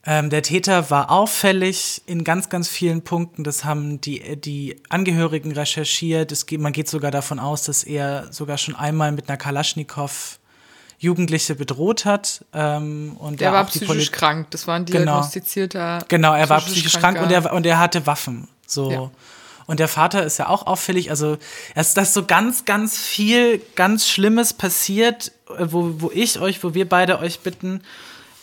ähm, der Täter war auffällig in ganz, ganz vielen Punkten. Das haben die, die Angehörigen recherchiert. Es geht, man geht sogar davon aus, dass er sogar schon einmal mit einer Kalaschnikow Jugendliche bedroht hat. Ähm, und
der war psychisch krank, das war ein
genau.
diagnostizierter.
Genau, er war psychisch krank und er, und er hatte Waffen. So. Ja. Und der Vater ist ja auch auffällig. Also, dass das so ganz, ganz viel, ganz Schlimmes passiert, äh, wo, wo ich euch, wo wir beide euch bitten,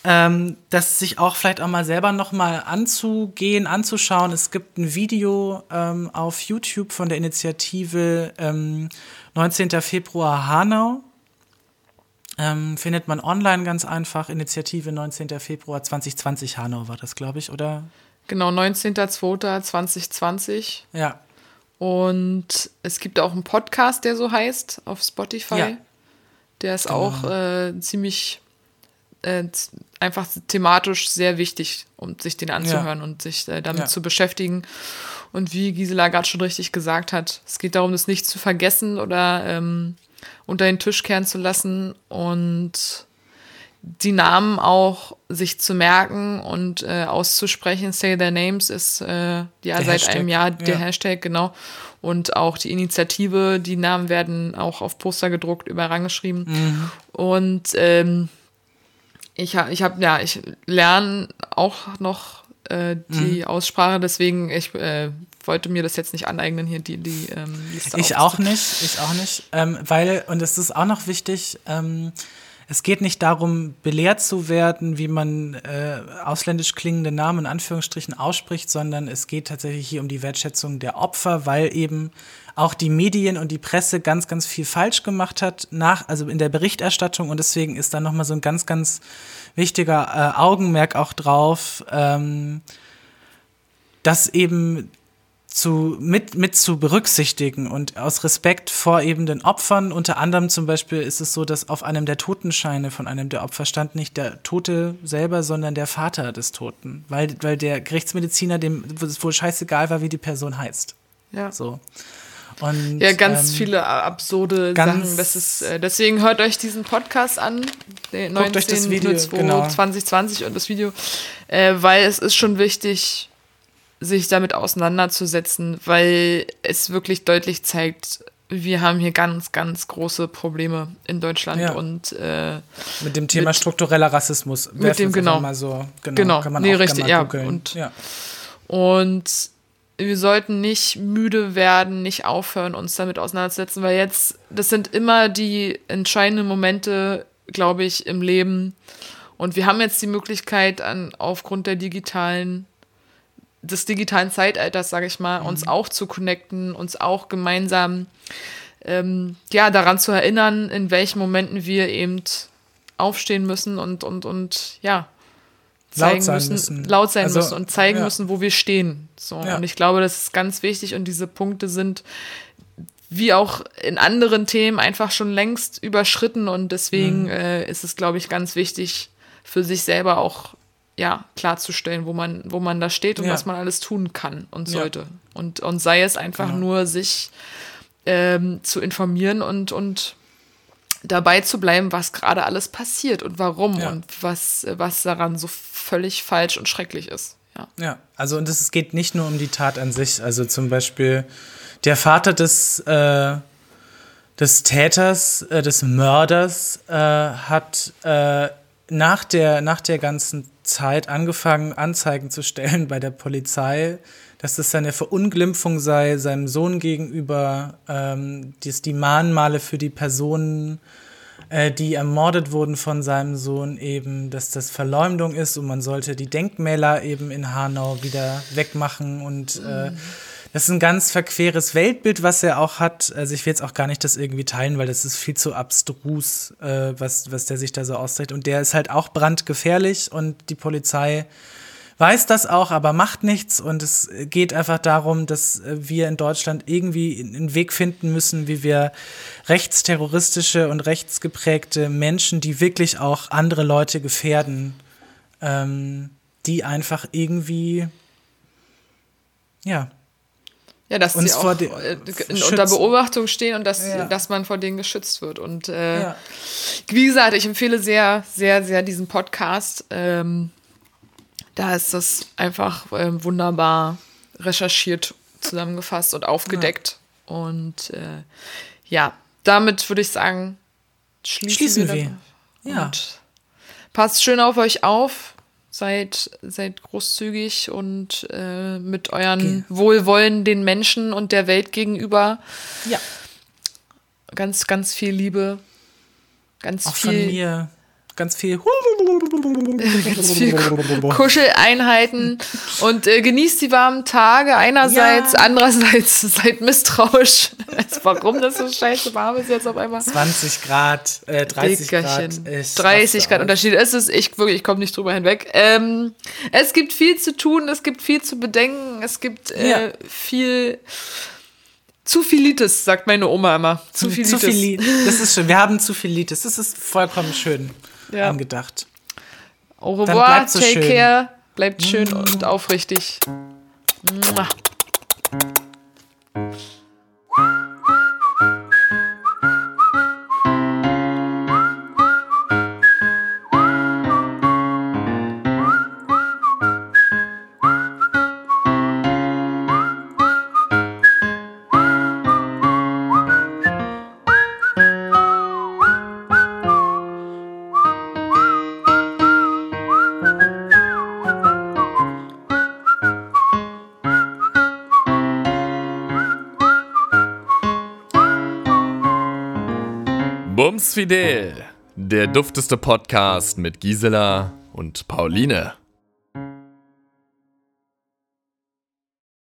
ähm, das sich auch vielleicht auch mal selber noch mal anzugehen, anzuschauen. Es gibt ein Video ähm, auf YouTube von der Initiative ähm, 19. Februar Hanau. Ähm, findet man online ganz einfach. Initiative 19. Februar 2020 Hanau war das, glaube ich, oder?
Genau, 19.02.2020.
Ja.
Und es gibt auch einen Podcast, der so heißt, auf Spotify. Ja. Der ist genau. auch äh, ziemlich äh, einfach thematisch sehr wichtig, um sich den anzuhören ja. und sich äh, damit ja. zu beschäftigen. Und wie Gisela gerade schon richtig gesagt hat, es geht darum, das nicht zu vergessen oder ähm, unter den Tisch kehren zu lassen und die Namen auch sich zu merken und äh, auszusprechen. Say Their Names ist äh, ja der seit Hashtag. einem Jahr der ja. Hashtag, genau. Und auch die Initiative, die Namen werden auch auf Poster gedruckt, überall rangeschrieben. Mhm. Und ähm, ich habe, ich hab, ja, ich lerne auch noch äh, die mhm. Aussprache, deswegen ich äh, wollte mir das jetzt nicht aneignen hier die die ähm,
Liste Ich auch nicht, ich auch nicht, ähm, weil und es ist auch noch wichtig. Ähm, es geht nicht darum, belehrt zu werden, wie man äh, ausländisch klingende Namen in Anführungsstrichen ausspricht, sondern es geht tatsächlich hier um die Wertschätzung der Opfer, weil eben auch die Medien und die Presse ganz, ganz viel falsch gemacht hat, nach, also in der Berichterstattung. Und deswegen ist da nochmal so ein ganz, ganz wichtiger äh, Augenmerk auch drauf, ähm, dass eben zu, mit, mit zu berücksichtigen und aus Respekt vor eben den Opfern. Unter anderem zum Beispiel ist es so, dass auf einem der Totenscheine von einem der Opfer stand nicht der Tote selber, sondern der Vater des Toten, weil, weil der Gerichtsmediziner dem wohl scheißegal war, wie die Person heißt.
Ja.
So.
Und, ja, ganz ähm, viele absurde ganz Sachen. Das ist, äh, deswegen hört euch diesen Podcast an, den 19. Euch das Video, 2, genau. 2020 und das Video, äh, weil es ist schon wichtig, sich damit auseinanderzusetzen, weil es wirklich deutlich zeigt, wir haben hier ganz, ganz große Probleme in Deutschland ja. und äh,
mit dem Thema mit, struktureller Rassismus.
Mit dem genau.
Mal so,
genau, genau. Kann man nee, auch richtig, ja. Und,
ja.
und wir sollten nicht müde werden, nicht aufhören, uns damit auseinanderzusetzen, weil jetzt, das sind immer die entscheidenden Momente, glaube ich, im Leben. Und wir haben jetzt die Möglichkeit, an, aufgrund der digitalen des digitalen Zeitalters, sage ich mal, mhm. uns auch zu connecten, uns auch gemeinsam ähm, ja, daran zu erinnern, in welchen Momenten wir eben aufstehen müssen und, und, und ja, zeigen
laut
müssen,
müssen,
laut sein also, müssen und zeigen ja. müssen, wo wir stehen. So. Ja. Und ich glaube, das ist ganz wichtig und diese Punkte sind wie auch in anderen Themen einfach schon längst überschritten und deswegen mhm. äh, ist es, glaube ich, ganz wichtig für sich selber auch ja, klarzustellen, wo man, wo man da steht und ja. was man alles tun kann und sollte. Ja. Und, und sei es einfach genau. nur, sich ähm, zu informieren und, und dabei zu bleiben, was gerade alles passiert und warum ja. und was, was daran so völlig falsch und schrecklich ist. Ja,
ja also und es geht nicht nur um die Tat an sich. Also zum Beispiel der Vater des, äh, des Täters, äh, des Mörders, äh, hat äh, nach, der, nach der ganzen Zeit angefangen, Anzeigen zu stellen bei der Polizei, dass das seine Verunglimpfung sei, seinem Sohn gegenüber, ähm, dass die Mahnmale für die Personen, äh, die ermordet wurden von seinem Sohn, eben, dass das Verleumdung ist und man sollte die Denkmäler eben in Hanau wieder wegmachen und äh, mhm das ist ein ganz verqueres Weltbild, was er auch hat. Also ich will jetzt auch gar nicht das irgendwie teilen, weil das ist viel zu abstrus, äh, was, was der sich da so austrägt. Und der ist halt auch brandgefährlich und die Polizei weiß das auch, aber macht nichts. Und es geht einfach darum, dass wir in Deutschland irgendwie einen Weg finden müssen, wie wir rechtsterroristische und rechtsgeprägte Menschen, die wirklich auch andere Leute gefährden, ähm, die einfach irgendwie, ja,
ja, dass sie auch äh, unter Beobachtung stehen und dass, ja. dass man vor denen geschützt wird. Und äh, ja. wie gesagt, ich empfehle sehr, sehr, sehr diesen Podcast. Ähm, da ist das einfach ähm, wunderbar recherchiert, zusammengefasst und aufgedeckt. Ja. Und äh, ja, damit würde ich sagen, schließen, schließen wir. wir. Ja. Und passt schön auf euch auf Seid, seid großzügig und äh, mit euren okay. Wohlwollen den Menschen und der Welt gegenüber. Ja. Ganz, ganz viel Liebe. Ganz
Auch
viel.
Von mir ganz viel,
ganz viel Kuscheleinheiten und äh, genießt die warmen Tage einerseits, ja. andererseits seid misstrauisch, warum das so scheiße warm ist jetzt auf einmal.
20 Grad, äh, 30
Dickerchen. Grad. 30 Grad Unterschied. Es ist, ich wirklich, ich komme nicht drüber hinweg. Ähm, es gibt viel zu tun, es gibt viel zu bedenken, es gibt äh, ja. viel zu viel Litis, sagt meine Oma immer.
Zu viel Litis. Zu viel, das ist schön. Wir haben zu viel Litis. Das ist vollkommen schön ja. angedacht.
Au revoir, so take schön. care, bleibt schön mm. und aufrichtig. Mua.
Fidel, der dufteste Podcast mit Gisela und Pauline.